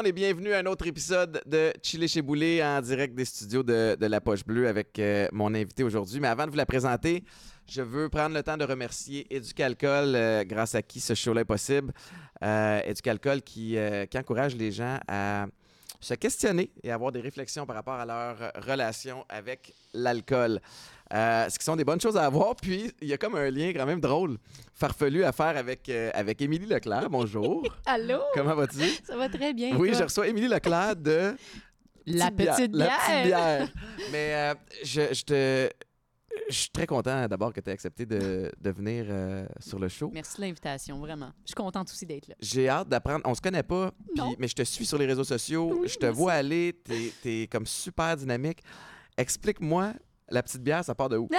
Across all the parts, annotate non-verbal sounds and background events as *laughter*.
monde et bienvenue à un autre épisode de Chili chez Boulet en direct des studios de, La Poche Bleue avec euh, mon invité aujourd'hui. Mais avant de vous la présenter, je veux prendre le temps de remercier Éducalcool, euh, grâce à qui ce show-là est possible. Euh, Éducalcool qui, euh, qui encourage les gens à se questionner et avoir des réflexions par rapport à leur relation avec l'alcool. Euh, ce qui sont des bonnes choses à avoir. Puis, il y a comme un lien quand même drôle, farfelu à faire avec, euh, avec Émilie Leclerc. Bonjour. *laughs* Allô? Comment vas-tu? Ça va très bien. Oui, toi? je reçois Émilie Leclerc de... La petite La bière. petite bière. Mais euh, je, je te... Je suis très content d'abord que tu aies accepté de, de venir euh, sur le show. Merci de l'invitation, vraiment. Je suis contente aussi d'être là. J'ai hâte d'apprendre. On se connaît pas, Non. mais je te suis sur les réseaux sociaux. Oui, je te vois aller. T'es es comme super dynamique. Explique-moi, la petite bière, ça part de où? *laughs*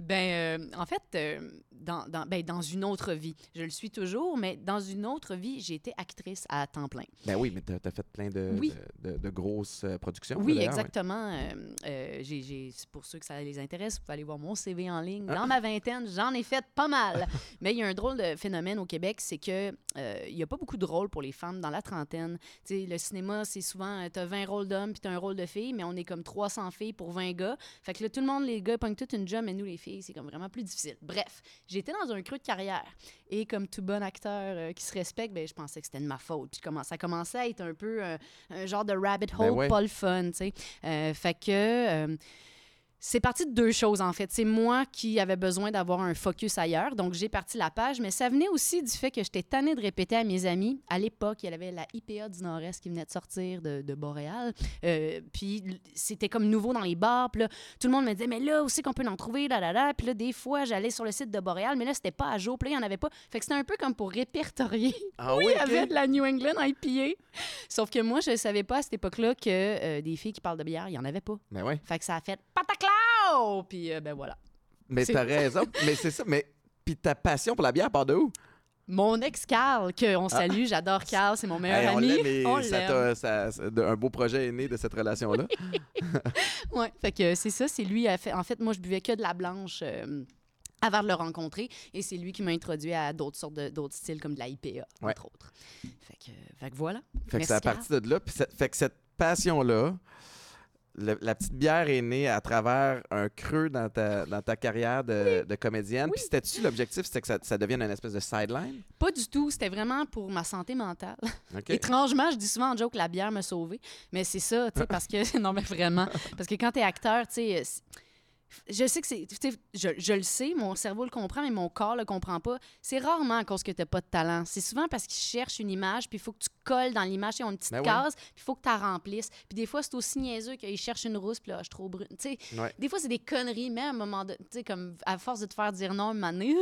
Ben, euh, en fait, euh, dans, dans, ben, dans une autre vie, je le suis toujours, mais dans une autre vie, j'ai été actrice à temps plein. ben oui, mais t'as as fait plein de, Oui. de, de- de grosses euh, productions. Oui, exactement. Euh, c'est pour ceux que ça les intéresse, vous pouvez aller voir mon CV en ligne. Ah. Dans ma vingtaine, j'en ai fait pas mal. *laughs* Mais il y a un drôle de phénomène au Québec, c'est que il n'y a pas beaucoup de rôles pour les femmes dans la trentaine. Tu sais, le cinéma, c'est souvent, tu as 20 rôles d'hommes puis tu as un rôle de fille, mais on est comme 300 filles pour 20 gars. Fait que là, tout le monde, les gars, pognent toute une job, mais nous, les filles, c'est comme vraiment plus difficile. Bref, j'étais dans un creux de carrière. Et comme tout bon acteur euh, qui se respecte, ben, je pensais que c'était de ma faute. Puis ça commençait à être un peu euh, un genre de rabbit hole, Ben ouais. pas le fun, tu sais. Euh, fait que c'est parti de deux choses, en fait. C'est moi qui avais besoin d'avoir un focus ailleurs, donc j'ai parti la page, mais ça venait aussi du fait que j'étais tannée de répéter à mes amis. À l'époque, il y avait la IPA du Nord-Est qui venait de sortir de, de Boréal, Euh, puis c'était comme nouveau dans les bars, puis là, tout le monde me disait, mais là, c'est qu'on peut l'en trouver, là, là, là. Puis là, des fois, j'allais sur le site de Boréal, mais là, c'était pas à jour, puis là, il n'y en avait pas. Fait que c'était un peu comme pour répertorier *laughs* Ah *laughs* oui, il y avait de la New England IPA. Sauf que moi, je ne savais pas à cette époque-là que euh, des filles qui parlent de bière, il n'y en avait pas. Ben ouais. Fait que ça a fait pataclao! Puis euh, ben voilà. Mais t'as *laughs* raison. mais c'est ça. Mais puis ta passion pour la bière part de où? Mon ex Carl, qu'on salue, j'adore Carl, c'est mon meilleur Ah. Hey, on ami. On ça un beau projet est né de cette relation-là. *laughs* Ouais, fait que c'est ça, c'est lui. a fait- En fait, moi, je buvais que de la blanche. euh, avant de le rencontrer, et c'est lui qui m'a introduit à d'autres sortes d'autres styles comme de la IPA, Ouais. entre autres. Fait que, fait que voilà. Fait que c'est à partir de là. Puis fait que cette passion-là, le- la petite bière est née à travers un creux dans ta, dans ta carrière de, de comédienne. Puis c'était-tu l'objectif? C'était que ça, ça devienne une espèce de sideline? Pas du tout, c'était vraiment pour ma santé mentale. *laughs* Étrangement, je dis souvent en joke la bière m'a sauvé, mais c'est ça, tu sais, *laughs* parce que *laughs* non mais vraiment, parce que quand t'es acteur, tu sais, je sais que c'est, tu je, je le sais, mon cerveau le comprend, mais mon corps le comprend pas. C'est rarement à cause que t'as pas de talent. C'est souvent parce qu'ils cherchent une image, puis il faut que tu colles dans l'image, ils ont une petite Ben case, puis il faut que tu la remplisses. Puis des fois, c'est aussi niaiseux qu'ils cherchent une rousse, puis là, je suis trop brune. Tu sais, Ouais. des fois, c'est des conneries, mais à un moment donné, tu sais, comme à force de te faire dire non, *laughs* tu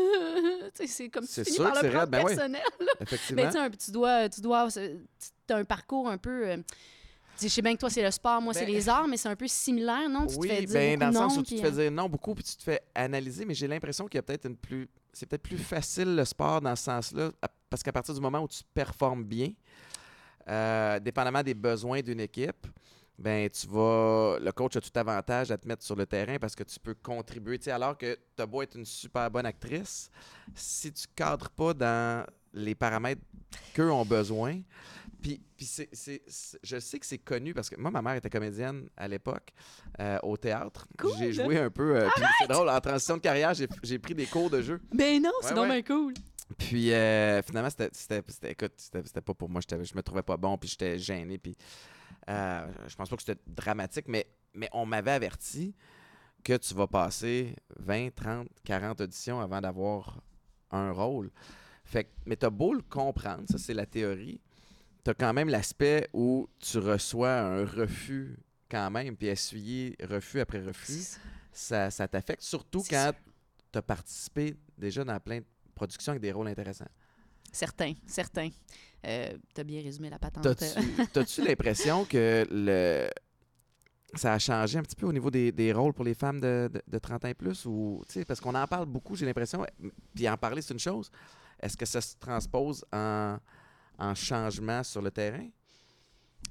sais, c'est comme C'est tu finis par le ben ouais. personnel. Effectivement. Mais tu sais, un- tu dois, tu dois, tu as un parcours un peu. euh, sais, je sais bien que toi, c'est le sport, moi, c'est Ben- les *laughs* arts, mais c'est un peu similaire, non? Tu oui, te fais dire ben, dans le sens où tu te fais euh, dire non beaucoup, puis tu te fais analyser, mais j'ai l'impression qu'il y a peut-être une plus. C'est peut-être plus facile le sport dans ce sens-là, parce qu'à partir du moment où tu performes bien, euh, dépendamment des besoins d'une équipe, ben tu vas. Le coach a tout avantage à te mettre sur le terrain parce que tu peux contribuer. Tu sais, alors que tu as beau être une super bonne actrice, si tu cadres pas dans les paramètres qu'eux ont besoin, puis, puis c'est, c'est- c'est- je sais que c'est connu parce que moi, ma mère était comédienne à l'époque euh, au théâtre. Cool. J'ai joué un peu. euh, puis c'est drôle, en transition de carrière, j'ai, j'ai pris des cours de jeu. Ben non, c'est Ouais, donc ouais. bien cool. Puis euh, finalement, c'était, c'était, c'était- écoute, c'était, c'était pas pour moi. Je me trouvais pas bon, puis j'étais gêné. Puis euh, je pense pas que c'était dramatique, mais, mais on m'avait averti que tu vas passer 20, 30, 40 auditions avant d'avoir un rôle. Fait que, mais t'as beau le comprendre, ça c'est la théorie. T'as quand même l'aspect où tu reçois un refus quand même, puis essuyer refus après refus, ça, ça t'affecte, surtout quand tu as participé déjà dans plein de productions avec des rôles intéressants. Certain, certain. Euh, T'as bien résumé la patente. *laughs* T'as-tu l'impression que le ça a changé un petit peu au niveau des, des rôles pour les femmes de, de, de 30 ans et plus? Ou, tu parce qu'on en parle beaucoup, j'ai l'impression. Puis en parler, c'est une chose. Est-ce que ça se transpose en, en changement sur le terrain?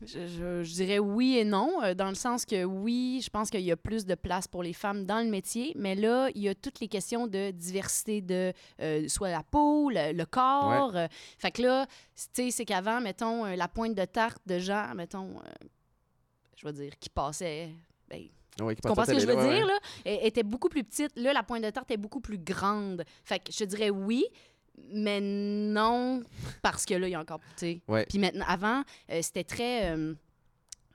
Je, je- je dirais oui et non, euh, dans le sens que oui, je pense qu'il y a plus de place pour les femmes dans le métier, mais là, il y a toutes les questions de diversité de euh, soit la peau, le, le corps. euh, fait que là, tu sais, c'est qu'avant, mettons, la pointe de tarte de gens, mettons, euh, je vais dire, qui passait. ben, qui tu comprends ce que je veux là, dire, ouais. là? Elle était beaucoup plus petite. Là, la pointe de tarte est beaucoup plus grande. Fait que je dirais oui, mais non, parce que là, il y a encore. Puis maintenant, avant, euh, c'était très. euh,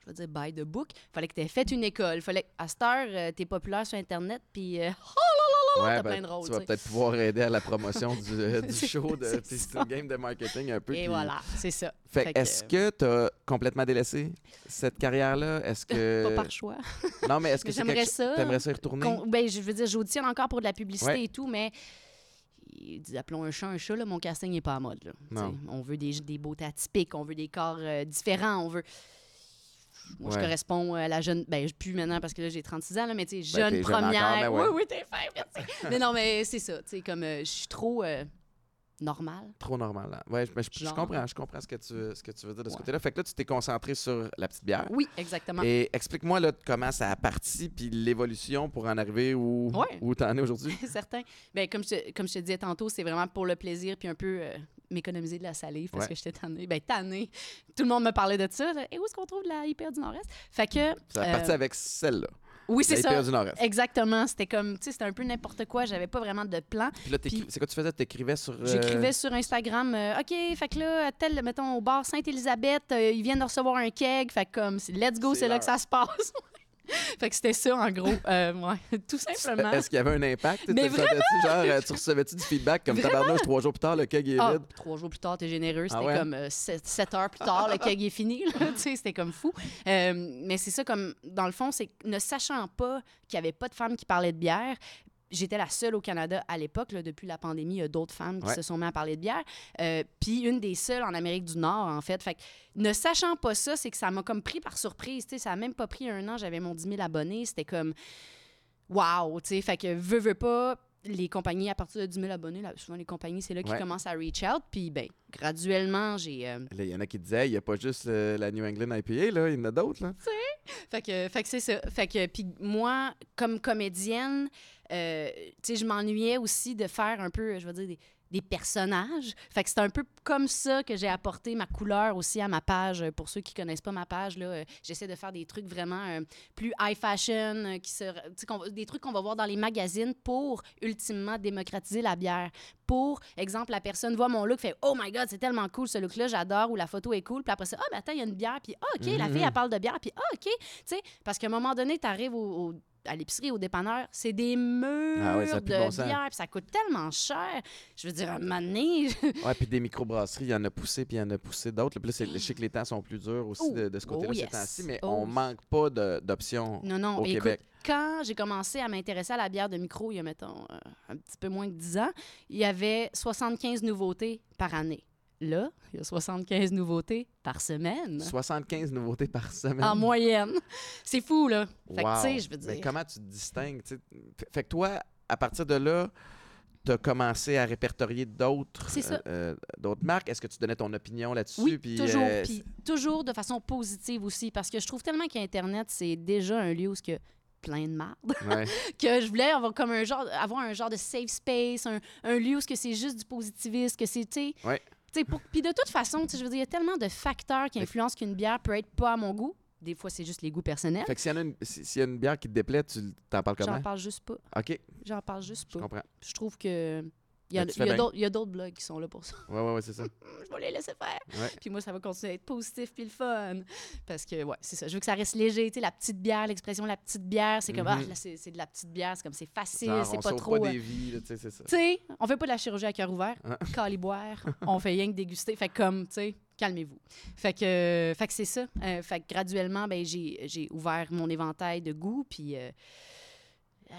je veux dire, by the book. Fallait que tu aies fait une école. Fallait à cette heure, euh, t'es populaire sur Internet, puis. euh, *laughs* Ouais, t'as ben, plein de rôles, tu vas peut-être pouvoir aider à la promotion du, *laughs* du show. De, *laughs* c'est game de marketing un peu. et voilà, c'est ça. Fait, Fait que, est-ce que tu as complètement délaissé cette carrière-là? Est-ce que. Pas par choix. Non, mais est-ce que c'est quelque ça. T'aimerais ça y retourner? Ben, je veux dire, j'auditionne encore pour de la publicité Ouais. et tout, mais appelons un chat un chat, là, mon casting n'est pas à mode. Là. On veut des, des beautés atypiques, on veut des corps euh, différents, on veut... Moi, je corresponds à la jeune... Ben, je plus maintenant parce que là, j'ai 36 ans, là, mais tu sais, Ben, jeune jeune encore, première. ben ouais. Oui, oui, t'es merci. *laughs* mais non, mais c'est ça, tu sais, comme euh, je suis trop euh, Trop normal. Là. Ouais, je, mais je- je comprends, je comprends ce que tu, ce que tu veux dire de ce Ouais. côté-là. Fait que là, tu t'es concentré sur la petite bière. Oui, exactement. Et explique-moi là, comment ça a parti, puis l'évolution pour en arriver où, Ouais. où tu en es aujourd'hui. *laughs* certain. Ben, comme, je, comme je te disais tantôt, c'est vraiment pour le plaisir puis un peu euh, m'économiser de la salive parce que j'étais tannée. Ben, tannée. Tout le monde me parlait de ça. Et où est-ce qu'on trouve de la hyper du Nord-Est? Fait que. Ça a euh, parti avec celle-là. Oui, c'est ça. IPA du Nord-Est. Exactement. C'était comme, tu sais, c'était un peu n'importe quoi. J'avais pas vraiment de plan. Puis là, Puis- c'est quoi tu faisais? T'écrivais sur. euh, J'écrivais sur Instagram, euh, OK, fait que là, à tel, mettons, au bar Sainte-Élisabeth, euh, ils viennent de recevoir un keg. Fait que comme, c'est- let's go, C'est c'est là que ça se passe. *laughs* fait que c'était ça, en gros. Euh, ouais, *laughs* tout simplement. Est-ce qu'il y avait un impact? Mais sentais-tu, genre, euh, tu recevais-tu du feedback comme tabarnouche trois jours plus tard, le keg est Ah, vide? trois jours plus tard, t'es généreux. Ah C'était ouais? comme 7 heures plus tard, le keg est fini. là. *laughs* Tu sais, C'était comme fou. Euh, mais c'est ça, comme dans le fond, c'est ne sachant pas qu'il n'y avait pas de femmes qui parlaient de bière, J'étais la seule au Canada à l'époque, depuis la pandémie, il y a d'autres femmes qui Ouais. se sont mises à parler de bière. Euh, Puis une des seules en Amérique du Nord, en fait. Fait que, ne sachant pas ça, c'est que ça m'a comme pris par surprise. tu sais, Ça n'a même pas pris un an, j'avais mon 10 000 abonnés. C'était comme, wow, tu sais. Fait que, veux, veux pas, les compagnies, à partir de 10 000 abonnés, là, souvent les compagnies, c'est là qu'ils Ouais. commencent à reach out. Puis, ben, graduellement, j'ai. euh, il y en a qui disaient, il n'y a pas juste euh, la New England IPA, là, il y en a d'autres. Là. Fait que, fait que c'est ça. Fait que, puis moi, comme comédienne, euh, tu sais, je m'ennuyais aussi de faire un peu, je veux dire, des, des personnages. Fait que c'est un peu comme ça que j'ai apporté ma couleur aussi à ma page. Pour ceux qui connaissent pas ma page, là, euh, j'essaie de faire des trucs vraiment euh, plus high fashion, euh, qui se, des trucs qu'on va voir dans les magazines pour ultimement démocratiser la bière. Pour exemple, la personne voit mon look, fait Oh my God, c'est tellement cool ce look-là, j'adore, ou la photo est cool. Puis après ça, ah, ben attends, il y a une bière, puis ah, OK, la fille, elle parle de bière, puis ah, OK. Tu sais, parce qu'à un moment donné, tu arrives au, au- à l'épicerie, au dépanneur, c'est des murs Ah ouais, ça a de de bon bière, puis ça coûte tellement cher. Je veux dire, à un moment donné, Ouais, puis des microbrasseries, il y en a poussé, puis il y en a poussé d'autres. Puis là, c'est- je sais que les temps sont plus durs aussi Oh, de, de ce côté-là oh ces temps-ci, mais Oh on manque pas de- d'options non, non, au mais écoute, Québec. quand j'ai commencé à m'intéresser à la bière de micro, il y a, mettons, euh, un petit peu moins que 10 ans, il y avait 75 nouveautés par année. Là, il y a 75 nouveautés par semaine. 75 nouveautés par semaine. En moyenne. C'est fou, là. Fait que, tu sais, je veux Mais dire. comment tu te distingues? Fait- que toi, à partir de là, tu as commencé à répertorier d'autres euh, euh, d'autres marques. Est-ce que tu donnais ton opinion là-dessus? Oui, puis, toujours. euh, Puis toujours de façon positive aussi, parce que je trouve tellement qu'Internet, c'est déjà un lieu où y a plein de marde, ouais. *laughs* que je voulais avoir comme un genre, avoir un genre de safe space, un, un lieu où ce que c'est juste du positivisme, que c'est, tu sais... Ouais. Puis de toute façon, je veux dire, il y a tellement de facteurs qui influencent qu'une bière peut être pas à mon goût. Des fois, c'est juste les goûts personnels. Fait que s'il y, en a une- s'il y a une bière qui te déplaît, tu t'en parles comment? J'en parle juste pas. OK, J'en parle juste je pas. comprends. Je trouve que... Il y a, Ben, il y a d'autres- blogs qui sont là pour ça. Ouais, ouais, ouais, c'est ça. *laughs* je vais les laisser faire. Ouais. Puis moi, ça va continuer à être positif puis le fun. Parce que, ouais, c'est ça. Je veux que ça reste léger. Tu sais, la petite bière, l'expression la petite bière, c'est comme, Mhm. ah, là, c'est de la petite bière. C'est comme, c'est facile, c'est pas trop. pas euh, des vies, là, tu sais, c'est ça. Tu sais, on fait pas de la chirurgie à cœur ouvert. Ah. *laughs* Caliboire. *laughs* on fait rien que déguster. Fait comme, tu sais, calmez-vous. Fait que, euh, fait que c'est ça. Euh, fait que graduellement, ben, j'ai j'ai ouvert mon éventail de goûts. Puis. euh,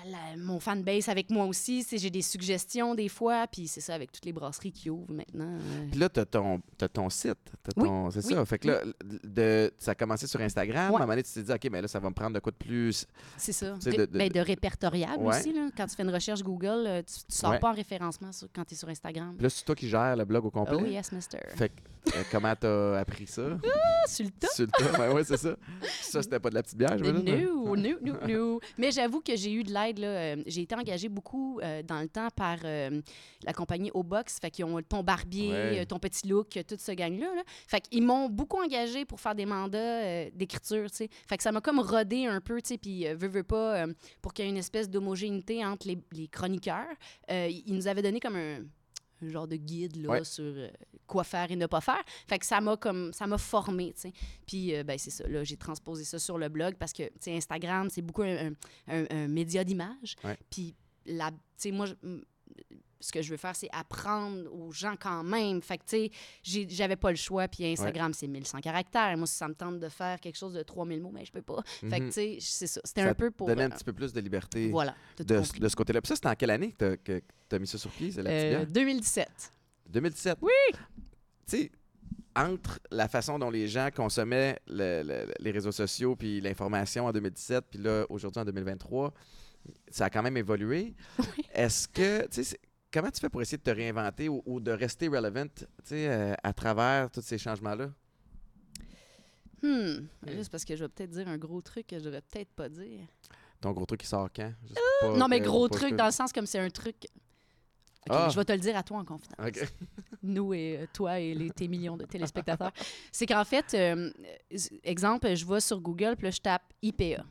la- mon fanbase avec moi aussi. J'ai des suggestions des fois, puis c'est ça avec toutes les brasseries qui ouvrent maintenant. euh. Puis là, tu as ton, t'as ton site. Oui, C'est oui, ça? Fait que là, de, ça a commencé sur Instagram. Ouais. À un moment donné, tu t'es dit, OK, mais là, ça va me prendre de quoi de plus. C'est ça. De- de- ben, de répertoriable Ouais. aussi. Là. Quand tu fais une recherche Google, euh, tu, tu sors Ouais. pas en référencement sur- quand tu es sur Instagram. Puis là, c'est toi qui gères le blog au complet. Oh yes, mister. Fait que, euh, comment t'as appris ça? Ah, sur le top. Sur le tas? Ouais, ouais, c'est ça. Ça, c'était pas de la petite bière, je veux dire. No, no, no, no. Mais j'avoue que j'ai eu de l'aide. là. Euh, J'ai été engagée beaucoup euh, dans le temps par euh, la compagnie Obox. Fait qu'ils ont ton barbier, Ouais. ton petit look, euh, tout ce gang-là. là. Fait qu'ils m'ont beaucoup engagée pour faire des mandats d'écriture, tu sais. Fait que ça m'a comme rodé un peu, tu sais. Puis, veux, veux pas, pour qu'il y ait une espèce d'homogénéité entre les, les chroniqueurs, ils nous avaient donné comme un un genre de guide là, Ouais. sur euh, quoi faire et ne pas faire. Fait que ça m'a comme ça m'a formé. Puis euh, ben c'est ça là, j'ai transposé ça sur le blog parce que Instagram, c'est beaucoup un, un- un- un média d'image. Puis la tu sais moi je- ce que je veux faire c'est apprendre aux gens quand même. Fait que tu sais, j'avais pas le choix puis Instagram c'est 1100 caractères. Moi si ça me tente de faire quelque chose de 3000 mots, mais je peux pas. Fait que tu sais, c'est ça, c'était un peu pour Donner un euh, petit peu plus de liberté voilà, de, de ce côté-là. Puis ça, c'était en quelle année que tu as, mis ça sur pied? C'est la petite Euh, bière? 2017. 2017. Oui! Tu sais, entre la façon dont les gens consommaient le- le- les réseaux sociaux puis l'information en 2017, puis là, aujourd'hui, en 2023, ça a quand même évolué. *laughs* Est-ce que, tu sais, comment tu fais pour essayer de te réinventer ou, ou de rester relevant, euh, à travers tous ces changements-là? Hmm. Là, c'est parce que je vais peut-être dire un gros truc que je devrais peut-être pas dire. Ton gros truc qui sort quand? Juste pas non, mais gros truc que- dans le sens comme c'est un truc. Ah. Je vais te le dire à toi en confidence. *laughs* Nous et euh, toi et les, tes millions de téléspectateurs. c'est qu'en fait, euh, euh, exemple, je vais sur Google, puis là, je tape IPA.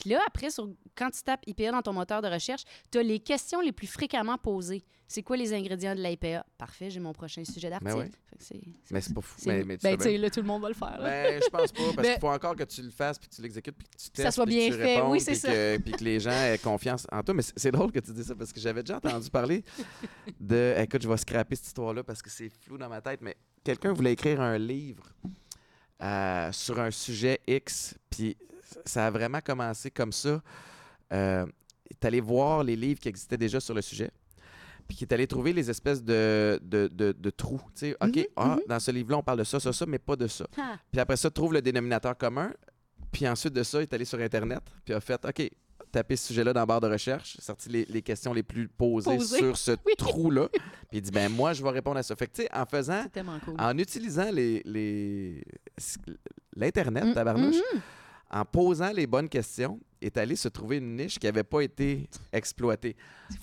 Puis là, après, sur, quand tu tapes IPA dans ton moteur de recherche, tu as les questions les plus fréquemment posées. C'est quoi les ingrédients de l'IPA? Parfait, j'ai mon prochain sujet d'article. ouais. Fait que c'est- Mais c'est pas fou. Mais, mais tu ben, sais, là, tout le monde va le faire. Ben, je pense pas, parce Mais- qu'il faut encore que tu le fasses, puis que tu l'exécutes, puis que tu testes, ça soit puis que bien tu fait. répondes, Oui, c'est puis ça. que, puis que les gens aient confiance en toi. Mais c'est c'est drôle que tu dis ça, parce que j'avais déjà entendu parler de... Écoute, je vais scraper cette histoire-là, parce que c'est flou dans ma tête, mais quelqu'un voulait écrire un livre euh, sur un sujet X, puis ça a vraiment commencé comme ça. Euh, il est allé voir les livres qui existaient déjà sur le sujet, puis qui est allé trouver les espèces de, de, de, de trous. Tu sais, OK, Mhm, ah, mhm. dans ce livre-là, on parle de ça, ça, ça, mais pas de ça. Ah. Puis après ça, trouve le dénominateur commun. Puis ensuite de ça, il est allé sur Internet. Puis a fait OK, tapé ce sujet-là dans la barre de recherche, sorti les, les questions les plus posées sur ce Oui. trou-là. *laughs* Puis il dit ben moi, je vais répondre à ça. Fait que tu sais, en faisant, cool. en utilisant les, les l'Internet, Mm, tabarnouche, mhm. En posant les bonnes questions, est allé se trouver une niche qui n'avait pas été exploitée.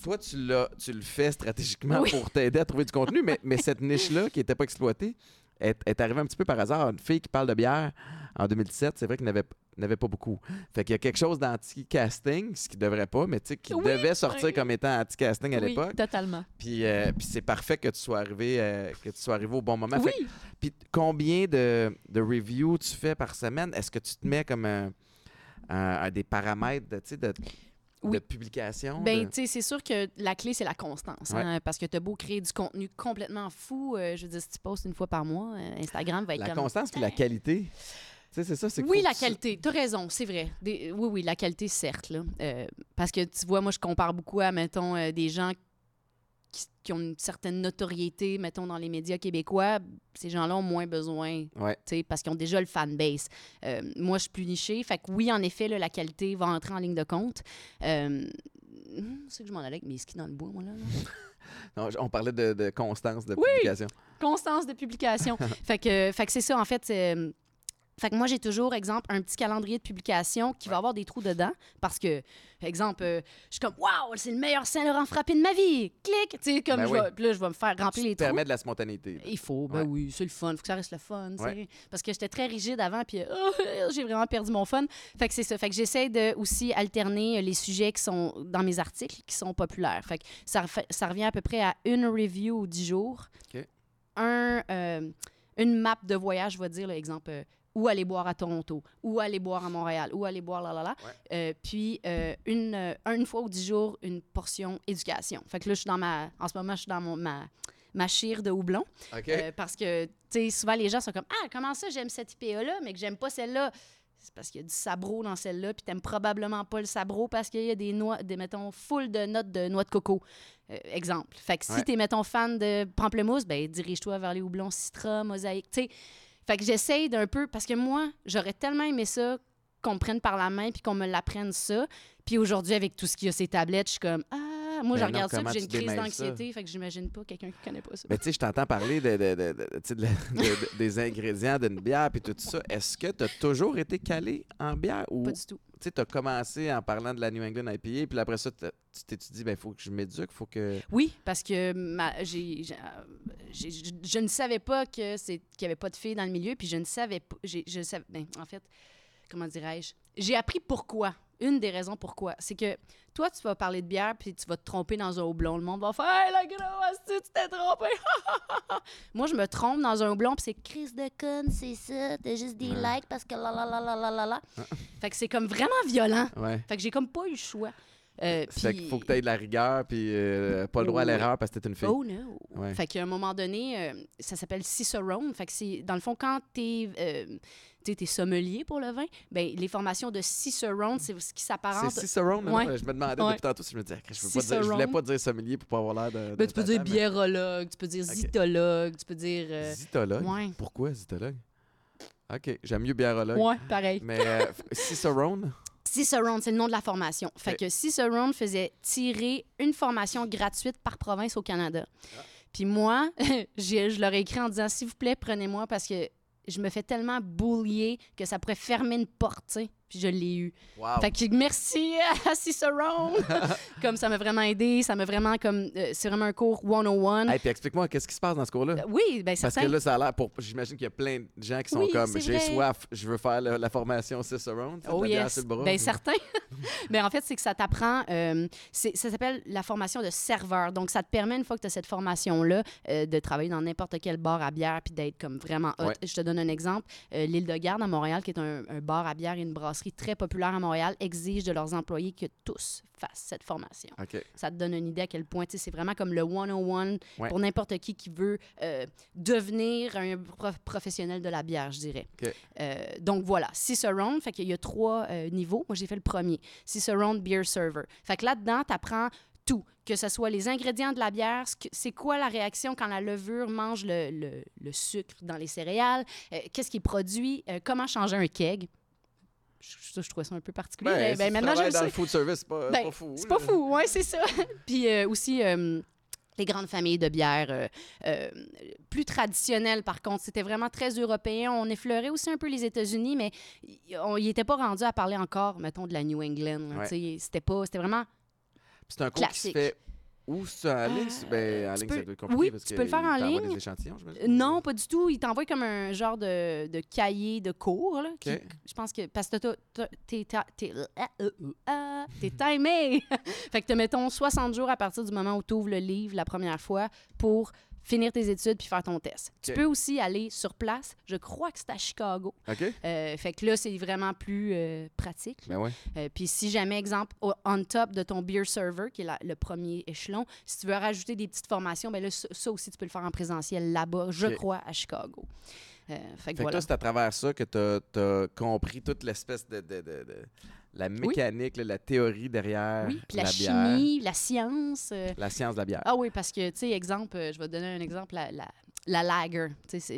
Toi, tu, tu le fais stratégiquement Oui. pour t'aider à trouver du contenu, mais, mais cette niche-là qui n'était pas exploitée est, est arrivée un petit peu par hasard. Une fille qui parle de bière en 2017, c'est vrai qu'il n'avait n'avait pas beaucoup. Fait qu'il y a quelque chose d'anti-casting, ce qui devrait pas, mais tu sais, qui Oui, devait sortir oui. comme étant anti-casting à Oui, l'époque. totalement. Puis, euh, puis c'est parfait que tu sois arrivé, euh, que tu sois arrivé au bon moment. Fait puis combien de, de reviews tu fais par semaine? Est-ce que tu te mets comme un, un- un des paramètres de, tu sais, de, Oui. de publication? Ben, de- tu sais, c'est sûr que la clé, c'est la constance. hein, parce que tu as beau créer du contenu complètement fou. euh, je veux dire, si tu postes une fois par mois, euh, Instagram va être la comme. constance puis la qualité. C'est ça, c'est Oui, la qualité. Tu as raison, c'est vrai. Des- oui, oui, la qualité, certes. Là. Euh, parce que tu vois, moi, je compare beaucoup à, mettons, euh, des gens qui, qui ont une certaine notoriété, mettons, dans les médias québécois. Ces gens-là ont moins besoin, Ouais. tu sais, parce qu'ils ont déjà le fanbase. Euh, moi, je suis plus nichée. Fait que oui, en effet, là, la qualité va entrer en ligne de compte. Euh, c'est que je m'en allais avec mes skis dans le bois, moi, là. là. *laughs* Non, on parlait de, de constance de Oui! publication. constance de publication. *laughs* fait que, fait que c'est ça, en fait. Euh, Fait que moi, j'ai toujours, exemple, un petit calendrier de publication qui va avoir des trous dedans parce que, exemple, euh, je suis comme, waouh, c'est le meilleur Saint-Laurent frappé de ma vie. Clic! Tu sais, comme, Ben je oui. vais- puis là, je vais me faire remplir les trous. permets de la spontanéité. là. Il faut, ben Ouais. oui, c'est le fun. faut que ça reste le fun. Ouais. Parce que j'étais très rigide avant, puis oh, *laughs* j'ai vraiment perdu mon fun. Fait que c'est ça. Fait que j'essaie de aussi alterner les sujets qui sont dans mes articles, qui sont populaires. Fait que ça, ça revient à peu près à une review ou dix jours. OK. Un, euh, une map de voyage, je vais dire, là, exemple, où aller boire à Toronto, où aller boire à Montréal, où aller boire là, là, là. Euh, puis euh, une, euh, une fois ou dix jours, une portion éducation. Fait que là, je suis dans ma... En ce moment, je suis dans mon, ma, ma chire de houblon. Euh, parce que, tu sais, souvent les gens sont comme Ah, comment ça, j'aime cette IPA-là, mais que j'aime pas celle-là. c'est parce qu'il y a du sabro dans celle-là, puis t'aimes probablement pas le sabro parce qu'il y a des noix, des, mettons, full de notes de noix de coco. Euh, exemple. Fait que si Ouais. t'es, mettons, fan de pamplemousse, ben dirige-toi vers les houblons citra, mosaïque, tu sais. Fait que j'essaye d'un peu, parce que moi, j'aurais tellement aimé ça qu'on me prenne par la main puis qu'on me l'apprenne ça. Puis aujourd'hui, avec tout ce qu'il y a ces tablettes, je suis comme, ah, moi, je Ben non, regarde ça j'ai une tu crise d'anxiété. Fait que j'imagine pas quelqu'un qui connaît pas ça. Mais tu sais, je t'entends parler de, de- de- tu des ingrédients d'une bière puis tout ça. Est-ce que tu as toujours été calé en bière ou Pas tu du tout. sais, tu as commencé en parlant de la New England IPA puis après ça, tu t'es dit, ben, il faut que je m'éduque, faut que. Oui, parce que ma, j'ai, j'ai- euh, je, je ne savais pas que qu'il n'y avait pas de filles dans le milieu, puis je ne savais pas. j'ai- Je savais, ben, en fait, comment dirais-je? J'ai appris pourquoi. Une des raisons pourquoi. C'est que toi, tu vas parler de bière, puis tu vas te tromper dans un houblon. Le monde va faire Hey, la grosse, tu t'es trompé! *laughs* Moi, je me trompe dans un houblon, puis c'est crise de conne, c'est ça. T'as juste des Ouais. likes parce que la la la la la la la. fait que c'est comme vraiment violent. Ouais. Fait que j'ai comme pas eu le choix. Euh, Fait puis- qu'il faut que tu aies de la rigueur puis euh, pas le droit à l'erreur parce que t'es une fille. Oh no! Ouais. Fait qu'à un moment donné, euh, ça s'appelle Cicerone. Fait que c'est, dans le fond, quand t'es, t'es, t'es sommelier pour le vin, ben, les formations de Cicerone, c'est ce qui s'apparente... C'est Cicerone, non? Ouais. Je me demandais Ouais. depuis tantôt si je me disais, je, veux pas dire, je voulais pas dire sommelier pour pas avoir l'air de. Ben, de tu peux dire biérologue, tu peux dire Ok. zytologue, tu peux dire... euh, Zytologue. ouais. Pourquoi zytologue? OK, j'aime mieux biérologue. ouais, pareil. Mais euh, Cicerone, Cicerone, c'est le nom de la formation. Fait Ok. que Cicerone faisait tirer une formation gratuite par province au Canada. Ah. Puis moi, *laughs* je leur ai écrit en disant s'il vous plaît, prenez-moi parce que je me fais tellement boulier que ça pourrait fermer une porte. Puis je l'ai eu. wow. Fait que merci à Cicerone. *laughs* comme ça m'a vraiment aidé, ça m'a vraiment comme euh, c'est vraiment un cours 101. Hey, puis explique-moi, qu'est-ce qui se passe dans ce cours-là? Euh, oui, ben Parce que là, ça a l'air pour. J'imagine qu'il y a plein de gens qui sont Oui, comme j'ai soif, je veux faire la formation Cicerone. Oh yes. bras. Ben *laughs* certain. Mais *laughs* en fait, c'est que ça t'apprend, euh, ça s'appelle la formation de serveur. Donc, ça te permet, une fois que tu as cette formation-là, euh, de travailler dans n'importe quel bar à bière puis d'être comme vraiment hot. Ouais. Je te donne un exemple. L'île de Garde à Montréal, qui est un, un bar à bière et une brasserie très populaire à Montréal, exige de leurs employés que tous fassent cette formation. Ça te donne une idée à quel point, c'est vraiment comme le 101 Ouais. pour n'importe qui qui veut euh, devenir un prof- professionnel de la bière, je dirais. Euh, donc voilà, Cicerone, fait qu'il y a trois euh, niveaux. Moi, j'ai fait le premier, Cicerone Beer Server. Fait que là-dedans, tu apprends tout, que ce soit les ingrédients de la bière, c'est quoi la réaction quand la levure mange le, le- le sucre dans les céréales, euh, qu'est-ce qui est produit, euh, comment changer un keg. Je, je trouvais ça un peu particulier. Ben, mais- si ben, maintenant, je dans sais. le food service, c'est pas, Ben, pas fou. C'est pas fou, ouais, c'est ça. *laughs* Puis euh, aussi, euh, les grandes familles de bière euh, plus traditionnelles, par contre, c'était vraiment très européen. On effleurait aussi un peu les États-Unis, mais on n'y était pas rendu à parler encore, mettons, de la New England. Ouais. C'était pas, c'était vraiment C'est un cours qui se Classique. fait où c'est en ligne? Euh, ben, en tu ligne, peux- ça doit être compliqué oui, parce tu peux le faire en ligne. des échantillons, Non, pas du tout. Il t'envoie comme un genre de, de cahier de cours. Là, qui- je pense que. Parce que t'es timé. *laughs* fait que te mettons 60 jours à partir du moment où tu ouvres le livre la première fois pour finir tes études puis faire ton test. Tu peux aussi aller sur place. Je crois que c'est à Chicago. OK? Euh, fait que là, c'est vraiment plus euh, pratique. Ben ouais. Euh, Puis si jamais, exemple, au- on top de ton beer server, qui est la- le premier échelon, si tu veux rajouter des petites formations, ben là, ça, ça aussi, tu peux le faire en présentiel là-bas, je crois, à Chicago. Euh, fait que Fait voilà. c'est à travers ça que tu as, compris toute l'espèce de, de- de- de- la mécanique, là, la théorie derrière oui, la, bière, chimie, la science. euh, la science de la bière. Ah oui, parce que, tu sais, exemple, euh, je vais te donner un exemple, la, la, la lager.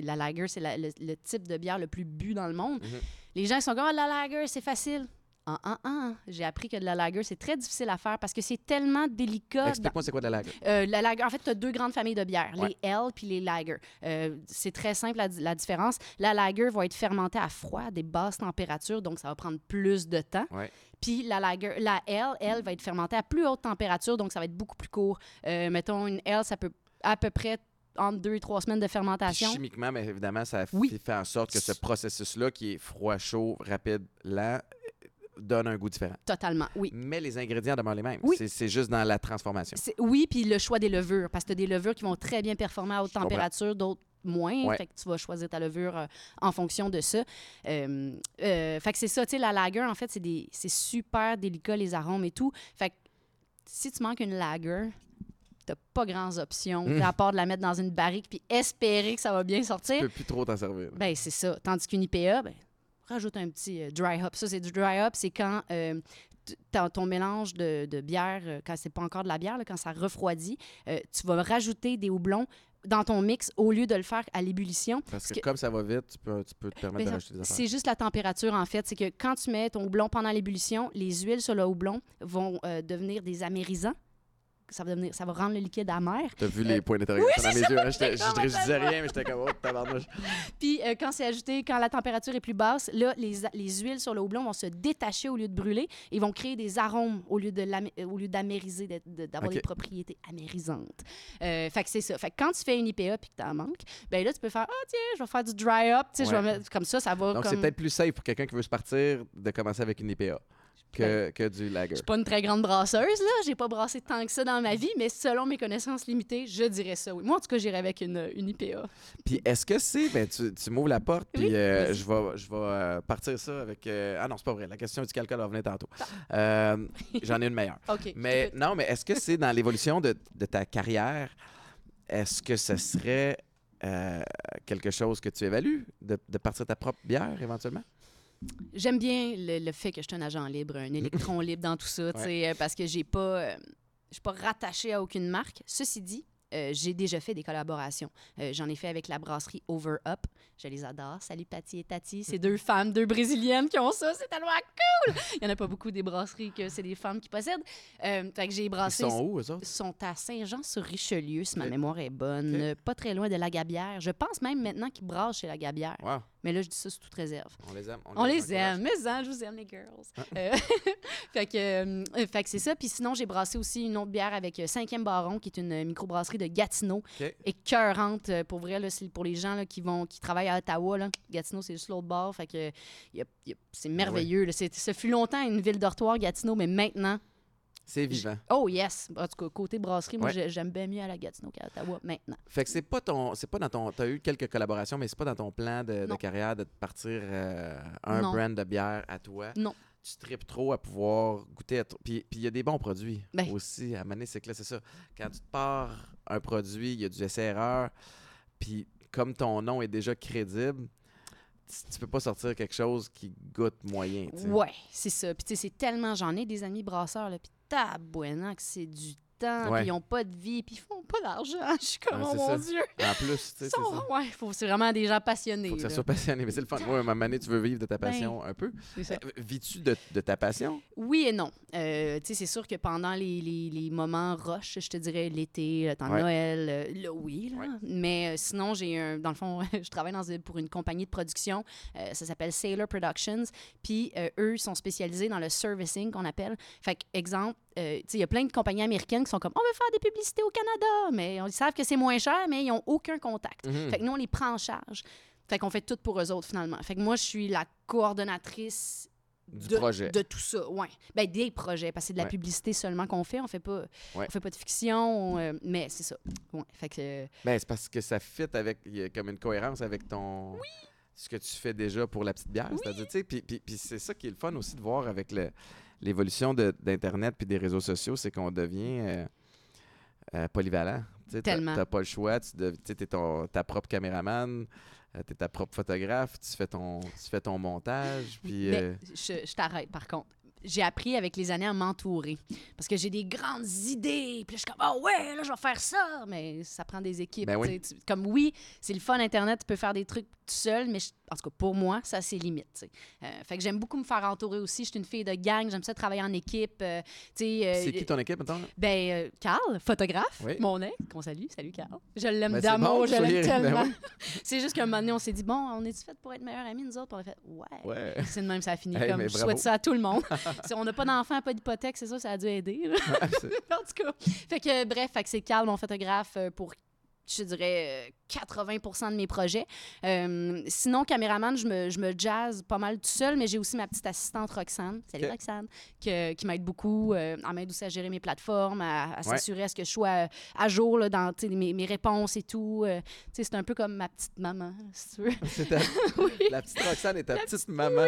La lager, c'est la- le, le type de bière le plus bu dans le monde. Mhm. Les gens ils sont comme, ah, la lager, c'est facile. Ah, ah, ah. J'ai appris que de la lager, c'est très difficile à faire parce que c'est tellement délicat. Explique-moi c'est quoi de la lager. Euh, la lager, en fait, tu as deux grandes familles de bières, Ouais. les L puis les lager. Euh, c'est très simple la, la différence. La lager va être fermentée à froid, à des basses températures, donc ça va prendre plus de temps. Ouais. Puis la lager, la L, elle va être fermentée à plus haute température, donc ça va être beaucoup plus court. Euh, mettons, une L, ça peut à peu près entre deux et trois semaines de Puis fermentation. chimiquement, mais évidemment, ça Oui. fait en sorte que ce processus-là, qui est froid, chaud, rapide, lent, donne un goût différent. Totalement, oui. Mais les ingrédients demeurent les mêmes. Oui. C'est- juste dans la transformation. Oui, puis le choix des levures, parce que tu as des levures qui vont très bien performer à haute Je température, d'autres moins. Ouais. Fait que tu vas choisir ta levure euh, en fonction de ça. Euh, euh, fait que c'est ça, tu sais, la lager, en fait, c'est super délicat, les arômes et tout. Fait que si tu manques une lager, t'as pas grandes options, Mm. à part de la mettre dans une barrique puis espérer que ça va bien Tu sortir. peux plus trop t'en servir. Ben, c'est ça. Tandis qu'une IPA, ben, rajoute un petit euh, dry hop. Ça, c'est du dry hop, c'est quand euh, ton- mélange de, de bière, euh, quand c'est pas encore de la bière, là, quand ça refroidit, euh, tu vas rajouter des houblons dans ton mix au lieu de le faire à l'ébullition. Parce que, que- comme ça va vite, tu peux, tu peux te permettre Ben, de rajouter des affaires. C'est juste la température, en fait. C'est que quand tu mets ton houblon pendant l'ébullition, les huiles sur le houblon vont euh, devenir des amérisants. Ça va, devenir, ça va rendre le liquide amer. T'as vu Euh, les points d'interrogation dans mes yeux. hein? Je disais rien, mais j'étais comme, oh, tabarnouche. Puis euh, quand c'est ajouté, quand la température est plus basse, là, les, huiles sur le houblon vont se détacher au lieu de brûler et vont créer des arômes au lieu d'amériser, de- d'avoir des propriétés amérisantes. Euh, fait que c'est ça. Fait que quand tu fais une IPA puis que t'en manques, ben là, tu peux faire « Ah, tiens, je vais faire du dry up. » Tu sais, je Ouais. vais mettre comme ça, ça va Donc, c'est peut-être plus safe pour quelqu'un qui veut se partir de commencer avec une IPA que, que du lager. Je suis pas une très grande brasseuse, là. J'ai pas brassé tant que ça dans ma vie, mais selon mes connaissances limitées, je dirais ça, oui. Moi, en tout cas, j'irais avec une, une IPA. Puis est-ce que c'est. Ben, tu, tu m'ouvres la porte, puis Oui, euh, je vais, je vais euh, partir ça avec. euh, ah non, c'est pas vrai. La question du calcul va venir tantôt. Euh, J'en ai une meilleure. *laughs* OK. Mais non, mais est-ce que c'est dans l'évolution de, de ta carrière, est-ce que ce serait quelque chose que tu évalues, de, de partir ta propre bière éventuellement? J'aime bien le, le fait que je suis un agent libre, un *laughs* électron libre dans tout ça, euh, parce que j'ai pas, euh, je suis pas rattachée à aucune marque. Ceci dit, euh, j'ai déjà fait des collaborations. Euh, J'en ai fait avec la brasserie Over Up. Je les adore. Salut Patty et Tati. C'est deux femmes, deux brésiliennes qui ont ça. C'est tellement cool! Il y en a pas beaucoup des brasseries que c'est des femmes qui possèdent. Euh, fait que j'ai Ils brassé. sont où, eux autres? sont à Saint-Jean-sur-Richelieu, si ma mémoire est bonne, pas très loin de la Gabière. Je pense même maintenant qu'ils brassent chez la Gabière. Wow, Mais là, je dis ça sous toute réserve. on les aime. On les encourage. aime, mais hein, je vous aime, les girls. Euh, *laughs* fait que, euh, fait que c'est ça. Puis sinon, j'ai brassé aussi une autre bière avec euh, Cinquième Baron, qui est une microbrasserie de Gatineau. OK. Écœurante, pour vrai, là, pour les gens là, qui, vont, qui travaillent à Ottawa. Là. Gatineau, c'est juste l'autre bord. Fait que, c'est merveilleux. là. C'est- Ce fut longtemps une ville dortoir, Gatineau, mais maintenant, C'est vivant. oh yes! En tout cas, côté brasserie, moi, Ouais. j'aime bien mieux à la Gatineau qu'à Ottawa maintenant. Fait que c'est pas ton. C'est pas dans ton. T'as eu quelques collaborations, mais c'est pas dans ton plan de, carrière de partir euh, un Non. brand de bière à toi. Non. Tu tripes trop à pouvoir goûter à. Puis puis il y a des bons produits Ben. aussi. À Mané, c'est que là, c'est ça. Quand tu te pars un produit, il y a du essai-erreur. Puis comme ton nom est déjà crédible, tu, tu peux pas sortir quelque chose qui goûte moyen. tu. Ouais, c'est ça. Puis tu sais, c'est tellement, j'en ai des amis brasseurs, là, puis tabouinant que c'est du temps, puis ils ont pas de vie, puis ils font pas d'argent. *laughs* Je suis comme, oh mon ça. Dieu! En plus, tu sais, ouais, faut, c'est vraiment des gens passionnés. Faut que ça soit passionné. Mais c'est le fun. Ouais, à un moment donné, tu veux vivre de ta Ben, passion un peu. Euh, Vis-tu de, de ta passion? Oui et non. Euh, tu sais, c'est sûr que pendant les, les, les moments rush, je te dirais l'été, le temps de Ouais. Noël, euh, là, oui. là. Ouais. Mais sinon, j'ai un. Dans le fond, *laughs* je travaille dans, pour une compagnie de production. ça s'appelle Sailor Productions. Puis eux, ils sont spécialisés dans le servicing qu'on appelle. Fait que, exemple, euh, il y a plein de compagnies américaines qui sont comme on veut faire des publicités au Canada, mais ils savent que c'est moins cher, mais ils n'ont aucun contact. Mhm. Fait que nous, on les prend en charge. Fait qu'on fait tout pour eux autres, finalement. Fait que moi, je suis la coordonnatrice Du de, projet. de tout ça, ouais. Ben, des projets, parce que c'est de la Ouais. publicité seulement qu'on fait. On fait pas, Ouais. on fait pas de fiction, euh, mais c'est ça. Ouais. Fait que, Ben, c'est parce que ça fit avec. Il y a comme une cohérence avec ton. Ce que tu fais déjà pour la petite bière. C'est-à-dire, tu sais, puis c'est ça qui est le fun aussi de voir avec le- l'évolution de- d'Internet puis des réseaux sociaux, c'est qu'on devient euh, euh, polyvalent. Tu sais, t'as- Tellement. T'as pas le choix. Tu tu t'es ton- ta propre caméraman, euh, t'es ta propre photographe, tu fais ton, tu fais ton montage. Puis. mais euh, je, je t'arrête, par contre. J'ai appris avec les années à m'entourer. Parce que j'ai des grandes idées. Puis là, je suis comme, ah ouais, là, je vais faire ça. Mais ça prend des équipes. Ben oui. tu. Tu- Comme oui, c'est le fun Internet, tu peux faire des trucs tout seul, mais je- en tout cas, pour moi, ça, c'est limite. Euh, fait que j'aime beaucoup me faire entourer aussi. Je suis une fille de gang, j'aime ça travailler en équipe. euh, euh, c'est qui ton équipe, là? Ben, Carl, photographe, Oui. mon ex, qu'on salue. Salut, Carl. Je l'aime Ben, d'amour, bon, je l'aime ben tellement. oui. *laughs* C'est juste qu'un moment donné, on s'est dit, bon, on est-tu fait pour être meilleurs amis, nous autres? On a fait, ouais. Ouais. C'est de même, ça a fini Hey, comme. Je bravo. souhaite ça à tout le monde. *laughs* si on n'a pas d'enfant, pas d'hypothèque, c'est ça, ça a dû aider. *laughs* en tout cas. Fait que, bref, fait que c'est Carl, mon photographe, pour je dirais euh, 80 de mes projets. Euh, sinon, caméraman, je me, je me jazz pas mal tout seul, mais j'ai aussi ma petite assistante Roxane. Salut Ok. Roxane, que- qui m'aide beaucoup. Euh, elle m'aide aussi à gérer mes plateformes, à, à s'assurer à ce que je sois euh, à jour là, dans mes, mes réponses et tout. Euh, c'est un peu comme ma petite maman, *laughs* si tu veux. *laughs* ta- *laughs* oui. La petite Roxane est ta petite maman.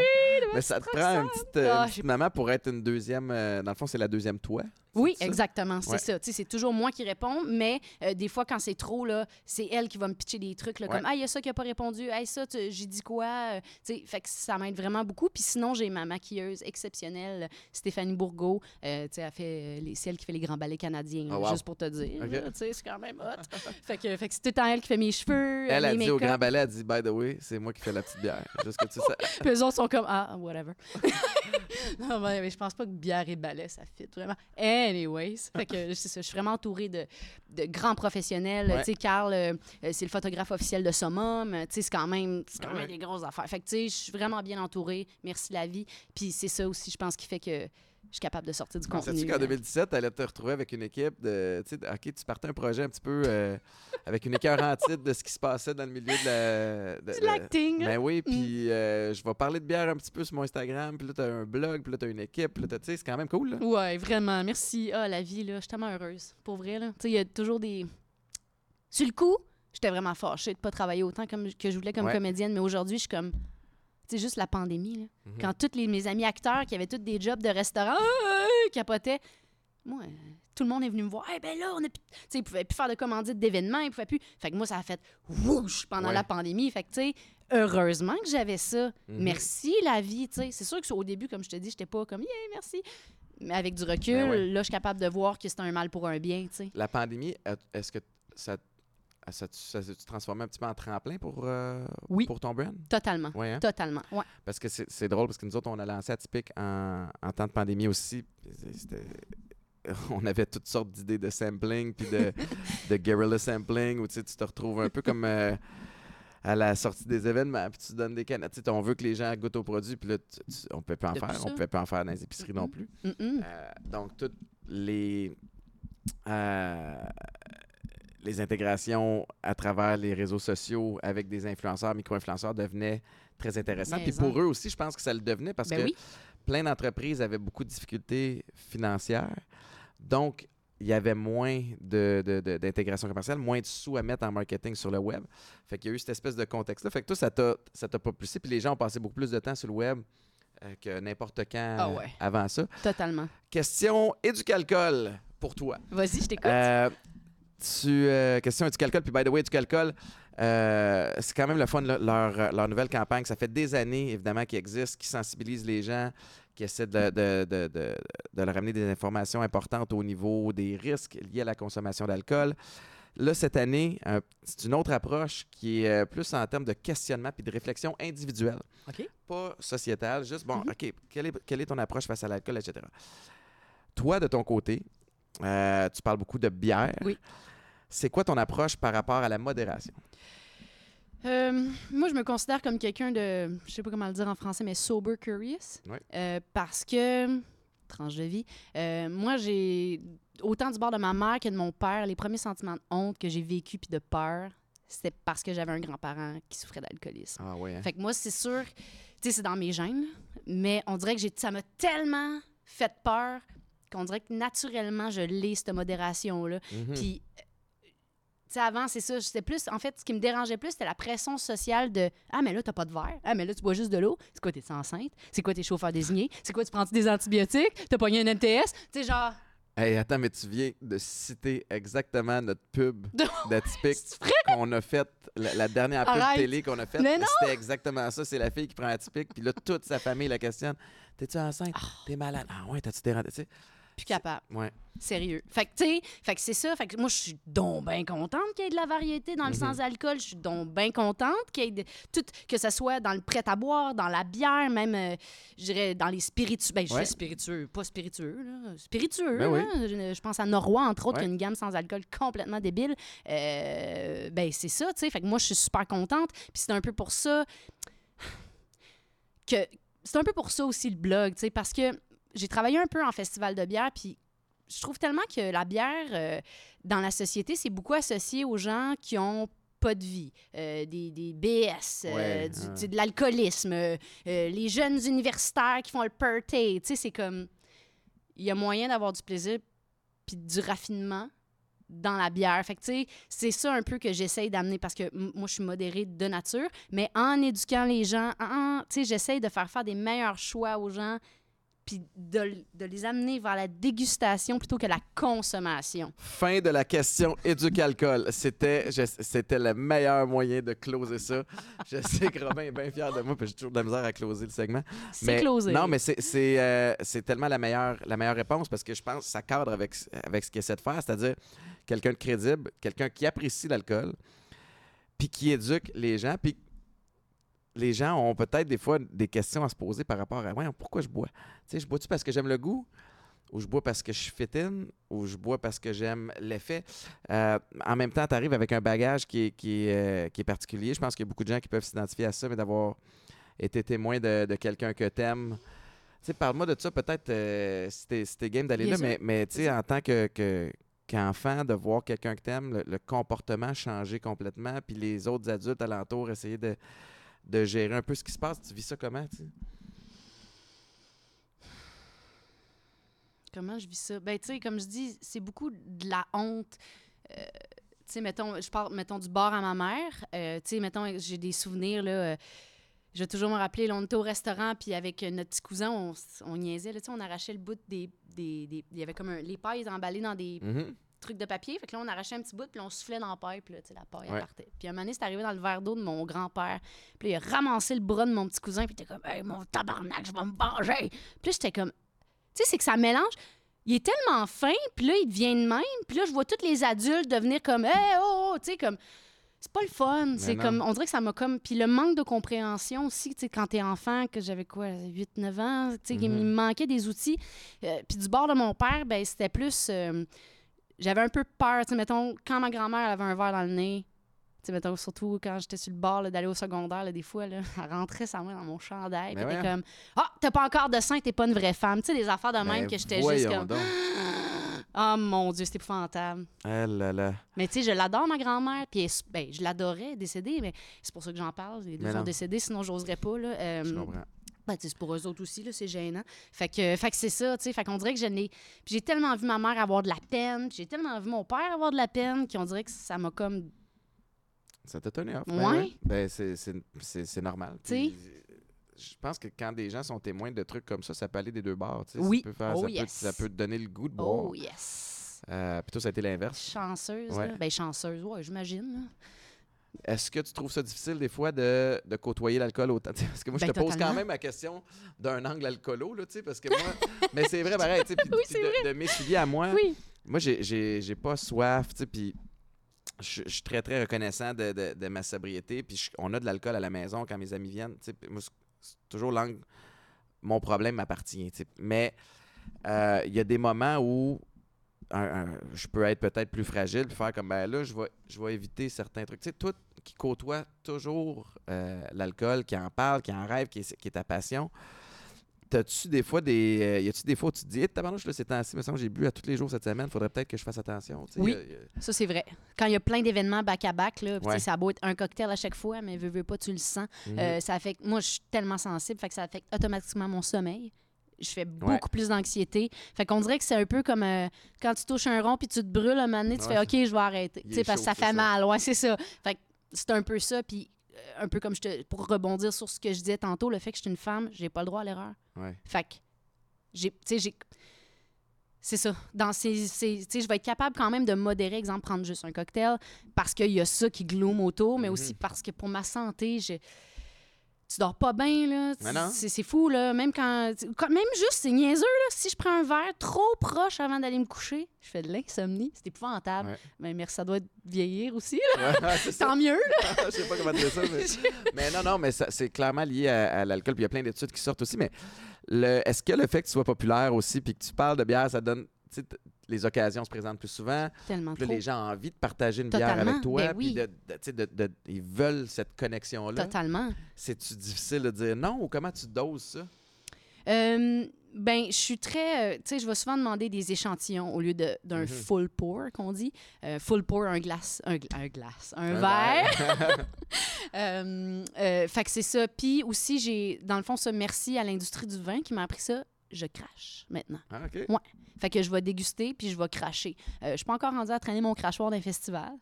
Mais ça te prend une petite, euh, Ah, une petite maman pour être une deuxième. euh, dans le fond, c'est la deuxième toi. Oui, ça? exactement, c'est Ouais. ça. Tu sais, c'est toujours moi qui réponds, mais euh, des fois, quand c'est trop, là, c'est elle qui va me pitcher des trucs, là, Ouais. comme « Ah, il y a ça qui n'a pas répondu. Hey, ça, j'ai dit quoi? Euh, Tu sais, fait que ça m'aide vraiment beaucoup. Puis sinon, j'ai ma maquilleuse exceptionnelle, Stéphanie Bourgault. Euh, tu sais, elle fait, euh, les- c'est elle qui fait les grands ballets canadiens, Oh, wow. juste pour te dire. Ok. là, Tu sais, c'est quand même hot. *laughs* fait que, fait que c'est tout le temps elle qui fait mes cheveux, Elle a dit au. Grand Ballet, elle dit, by the way, c'est moi qui fais la petite bière. Juste que tu sais. *laughs* Puis eux autres sont comme Ah, whatever. *laughs* non, mais, mais je pense pas que bière et ballet, ça fit vraiment. Anyways. Fait que c'est ça. Je suis vraiment entourée de, de grands professionnels. Ouais. Tu sais, Carl, euh, euh, c'est le photographe officiel de Summum. Tu sais, c'est quand même, c'est quand même ouais. des grosses affaires. Fait que, tu sais, je suis vraiment bien entourée. Merci la vie. Puis c'est ça aussi, je pense, qui fait que je suis capable de sortir du contenu. Pensais-tu qu'en euh. 2017, tu allais te retrouver avec une équipe de. Tu sais, OK, tu partais un projet un petit peu euh, *laughs* avec une écœur en titre de ce qui se passait dans le milieu de la. de- Du l'acting. Ben oui, Mm. puis euh, je vais parler de bière un petit peu sur mon Instagram, puis là, tu as un blog, puis là, tu as une équipe, puis là, t'as- tu sais, c'est quand même cool, là. Ouais, vraiment. Merci. Ah, la vie, là, je suis tellement heureuse. Pour vrai, là. Tu sais, il y a toujours des. Sur le coup, j'étais vraiment fâchée de pas travailler autant comme, que je voulais comme Ouais. comédienne, mais aujourd'hui, je suis comme. Sais, juste la pandémie, là. Mhm. Quand tous les, mes amis acteurs qui avaient tous des jobs de restaurant ah, capotaient, moi, euh, tout le monde est venu me voir. Eh ben là, on a. ils pouvaient plus faire de commandites d'événements, ils pouvaient plus. Fait que moi, ça a fait whoosh pendant Ouais. la pandémie. Fait que, tu sais, heureusement que j'avais ça. Mhm. Merci, la vie, tu sais. C'est sûr que au début, comme je te dis, j'étais pas comme, yeah, merci. Mais avec du recul, Ben ouais. là, je suis capable de voir que c'est un mal pour un bien, tu sais. La pandémie, est-ce que ça, ça, ça s'est transformé un petit peu en tremplin pour, euh, Oui. pour ton brand? Totalement. Hein? Totalement. Ouais. Parce que c'est drôle, parce que nous autres, on a lancé Atypique en, en temps de pandémie aussi. On avait toutes sortes d'idées de sampling, puis de, *laughs* de guerrilla sampling, où tu tu te retrouves un peu comme euh, à la sortie des événements, puis tu donnes des canettes. Tu sais, on veut que les gens goûtent aux produits, puis là, tu- tu- on ne peut pas en Depuis faire. ça. On ne pouvait pas en faire dans les épiceries non plus. Euh, donc, toutes les, euh, les intégrations à travers les réseaux sociaux avec des influenceurs, micro-influenceurs devenaient très intéressantes. Puis pour eux aussi, je pense que ça le devenait parce Ben que oui. plein d'entreprises avaient beaucoup de difficultés financières. Donc, il y avait moins de- de- de- d'intégration commerciale, moins de sous à mettre en marketing sur le web. Fait qu'il y a eu cette espèce de contexte-là. Fait que toi, ça t'a propulsé. Puis les gens ont passé beaucoup plus de temps sur le web euh, que n'importe quand Ah euh, avant ça. Totalement. Question éducalcool pour toi? Vas-y, je t'écoute. Euh, tu, euh, question éducalcool. Puis, by the way, éducalcool, euh, c'est quand même le fun, leur, leur nouvelle campagne. Ça fait des années, évidemment, qu'ils existent, qui sensibilisent les gens, qui essaient de, de, de, de- leur amener des informations importantes au niveau des risques liés à la consommation d'alcool. Là, cette année, euh, c'est une autre approche qui est euh, plus en termes de questionnement puis de réflexion individuelle OK. pas sociétal, juste bon, Mhm. OK, quelle est, quelle est ton approche face à l'alcool, etc. Toi, de ton côté, euh, tu parles beaucoup de bière. Oui. C'est quoi ton approche par rapport à la modération? Euh, moi, je me considère comme quelqu'un de, je sais pas comment le dire en français, mais sober curious. Ouais. Euh, parce que, tranche de vie, euh, moi, j'ai, autant du bord de ma mère que de mon père, les premiers sentiments de honte que j'ai vécu puis de peur, c'était parce que j'avais un grand-parent qui souffrait d'alcoolisme. Ah oui, hein? Fait que moi, c'est sûr, tu sais, c'est dans mes gènes, mais on dirait que j'ai, ça m'a tellement fait peur qu'on dirait que naturellement, je l'ai, cette modération-là. Mhm. Puis, sais, avant, c'est ça. C'était plus, en fait, ce qui me dérangeait plus, c'était la pression sociale de Ah, mais là, t'as pas de verre. Ah, mais là, tu bois juste de l'eau. C'est quoi, t'es enceinte? C'est quoi, tes chauffeurs désignés? C'est quoi, tu prends des antibiotiques? T'as pogné un NTS? Tu sais, genre, Hey, attends, mais tu viens de citer exactement notre pub *laughs* d'atypique qu'on a faite, la, la dernière pub Arrête. télé qu'on a faite. C'était exactement ça. C'est la fille qui prend atypique, puis là, toute sa famille la questionne. T'es-tu enceinte? Ah. T'es malade? Ah ouais, t'as-tu des? Plus capable. Ouais. Sérieux. Fait que, tu sais, fait que c'est ça. Fait que moi, je suis donc bien contente qu'il y ait de la variété dans le Mhm. sans-alcool. Je suis donc bien contente qu'il y ait de, tout, que ce soit dans le prêt à boire, dans la bière, même, euh, je dirais, dans les spiritueux. Ben, je Ouais. spiritueux, pas spiritueux, là. Spiritueux, Ben oui. Je, je pense à Norrois, entre autres, Ouais. qui a une gamme sans-alcool complètement débile. Euh, ben, c'est ça, tu sais. Fait que moi, je suis super contente. Puis c'est un peu pour ça que... C'est un peu pour ça aussi le blog, tu sais, parce que j'ai travaillé un peu en festival de bière, puis je trouve tellement que la bière, euh, dans la société, c'est beaucoup associé aux gens qui ont pas de vie, euh, des, des BS, euh, Ouais, du- de l'alcoolisme, les jeunes universitaires qui font le party. Tu sais, c'est comme... Il y a moyen d'avoir du plaisir puis du raffinement dans la bière. Fait que, tu sais, c'est ça un peu que j'essaye d'amener parce que moi, je suis modérée de nature, mais en éduquant les gens, en, tu sais, j'essaye de faire faire des meilleurs choix aux gens puis de, de les amener vers la dégustation plutôt que la consommation. Fin de la question éduc-alcool. C'était, c'était le meilleur moyen de closer ça. Je *laughs* sais que Robin est bien fier de moi, puis j'ai toujours de la misère à closer le segment. C'est closé. Non, mais c'est, c'est, euh, c'est tellement la meilleure, la meilleure réponse parce que je pense que ça cadre avec, avec ce qu'il essaie de faire, c'est-à-dire quelqu'un de crédible, quelqu'un qui apprécie l'alcool, puis qui éduque les gens, puis les gens ont peut-être des fois des questions à se poser par rapport à ouais, pourquoi je bois? Tu sais, je bois-tu parce que j'aime le goût? Ou je bois parce que je suis fit-in, ou je bois parce que j'aime l'effet? Euh, en même temps, tu arrives avec un bagage qui est, qui, est, euh, qui est particulier. Je pense qu'il y a beaucoup de gens qui peuvent s'identifier à ça, mais d'avoir été témoin de, de quelqu'un que t'aimes. Tu sais, parle-moi de ça, peut-être, euh, si t'es si game d'aller là, sûr. mais, mais tu sais, en tant que, que- qu'enfant, de voir quelqu'un que t'aimes, le, le comportement changer complètement, puis les autres adultes alentour essayer de, de gérer un peu ce qui se passe. Tu vis ça comment, tu sais? Comment je vis ça? Ben, tu sais, comme je dis, c'est beaucoup de la honte. Euh, tu sais, mettons, je parle, mettons, du bar à ma mère. Euh, tu sais, mettons, j'ai des souvenirs, là. euh, je vais toujours me rappeler, là, on était au restaurant, puis avec notre petit cousin, on, on niaisait, là, tu sais, on arrachait le bout des, des, des- Il y avait comme un, les pailles emballées dans des Mhm. Trucs de papier. Fait que là, on arrachait un petit bout, puis on soufflait dans la paille, puis là, tu sais, la paille, elle Ouais. partait. Puis un moment donné, c'est arrivé dans le verre d'eau de mon grand-père. Puis là, il a ramassé le bras de mon petit cousin, puis il était comme, hey, mon tabarnak, je vais me venger. Puis j'étais comme, tu sais, c'est que ça mélange. Il est tellement fin, puis là, il devient de même. Puis là, je vois tous les adultes devenir comme, hey, oh, oh, tu sais, comme. C'est pas le fun. C'est comme, on dirait que ça m'a comme. Puis le manque de compréhension aussi, tu sais, quand t'es enfant, que j'avais quoi, 8-9 ans, tu sais, il Mhm. me manquait des outils. Euh, puis du bord de mon père, ben c'était plus. euh, j'avais un peu peur, tu sais, mettons, quand ma grand-mère avait un verre dans le nez, tu sais, mettons, surtout quand j'étais sur le bord d'aller au secondaire, là, des fois, là, *laughs* elle rentrait sa main dans mon chandail, puis Mais elle était comme Ah, t'as pas encore de sein, t'es pas une vraie femme. Tu sais, des affaires de même Ben, que j'étais juste comme donc. Oh *gasps* mon Dieu, c'était épouvantable. Ah là là. Mais tu sais, je l'adore, ma grand-mère, puis ben, je l'adorais, décédée, mais c'est pour ça que j'en parle. Les deux Mais sont non. décédés, sinon j'oserais pas. Là. Euh, Je comprends. Ben, c'est pour eux autres aussi, là, c'est gênant. Fait que, fait que c'est ça, tu sais. Fait qu'on dirait que je j'ai tellement vu ma mère avoir de la peine, j'ai tellement vu mon père avoir de la peine, qu'on dirait que ça m'a comme. Ça t'a tenu off. Ouais. Ben, oui. Ben, c'est, normal. Tu sais. Je pense que quand des gens sont témoins de trucs comme ça, ça peut aller des deux bords. tu sais. Oui. Ça peut, faire- Oh, ça, peut, yes. ça peut te donner le goût de boire. Oh, yes. Euh, puis toi, ça a été l'inverse. Chanceuse, Ouais. là. Ben, chanceuse, ouais, j'imagine. Est-ce que tu trouves ça difficile des fois de, de côtoyer l'alcool autant? *laughs* Parce que moi, je Ben, te pose quand même la question d'un angle alcoolo, là, tu sais, parce que moi... *laughs* mais c'est vrai, *laughs* pareil, tu Oui, de, de m'essuyer à moi, Oui. moi, j'ai- pas soif, tu sais, puis je je suis très, très reconnaissant de, de- de ma sobriété, puis je- on a de l'alcool à la maison quand mes amis viennent, c'est- toujours l'angle... Mon problème m'appartient, tu sais. Mais euh, il y a des moments où un- un- je peux être peut-être plus fragile, puis faire comme, ben là, je vais, je vais éviter certains trucs. Tu sais, toi qui côtoie toujours euh, l'alcool, qui en parle, qui en rêve, qui est, qui est ta passion, t'as-tu des fois des... euh, y a-tu des fois où tu te dis, hey, tabarnouche, là, ces temps-ci, me semble que j'ai bu à tous les jours cette semaine, faudrait peut-être que je fasse attention. Oui. Ça, c'est vrai. Quand il y a plein d'événements back-à-back, là, Ouais. ça a beau être un cocktail à chaque fois, mais veux, veux pas, tu le sens. Mhm. Euh, ça affecte. Moi, je suis tellement sensible, fait que ça affecte automatiquement mon sommeil. Je fais beaucoup plus d'anxiété. Fait qu'on dirait que c'est un peu comme euh, quand tu touches un rond puis tu te brûles un moment donné, tu Ouais. fais OK, je vais arrêter. Tu sais, parce que ça fait ça. mal. Ouais, c'est ça. Fait que c'est un peu ça. Puis euh, un peu comme je te. Pour rebondir sur ce que je disais tantôt, le fait que je suis une femme, j'ai pas le droit à l'erreur. Ouais. Fait que j'ai. Tu sais, j'ai. C'est ça. Dans ces, je vais être capable quand même de modérer, exemple, prendre juste un cocktail parce qu'il y a ça qui gloume autour, mais Mhm. aussi parce que pour ma santé, je, tu dors pas bien, là. C'est c'est fou, là. Même quand. quand- Même juste, c'est niaiseux, là. Si je prends un verre trop proche avant d'aller me coucher, je fais de l'insomnie. C'est épouvantable. Ouais. Mais merci, ça doit vieillir aussi. là. Ouais. *laughs* Tant mieux, là. *laughs* je sais pas comment dire ça, mais... *laughs* mais non, non, mais ça- c'est clairement lié à, à l'alcool. Puis il y a plein d'études qui sortent aussi. Mais le, est-ce que le fait que tu sois populaire aussi, puis que tu parles de bière, ça donne. Les occasions se présentent plus souvent. Tellement Puis là, les gens ont envie de partager une bière avec toi. ben Puis oui. de, de- de- de- ils veulent cette connexion-là. Totalement. C'est-tu difficile de dire non ou comment tu doses ça? Euh, ben, je suis très. euh, tu sais, je vais souvent demander des échantillons au lieu d'un Mhm. full pour, qu'on dit. Euh, full pour, un glace. Un, un glace. Un, Un verre. Euh, *laughs* *laughs* euh, fait que c'est ça. Puis aussi, j'ai. Dans le fond, ça, merci à l'industrie du vin qui m'a appris ça. Je crache maintenant. Ah, OK. Fait que je vais déguster puis je vais cracher. Euh, je suis pas encore rendue à traîner mon crachoir d'un festival.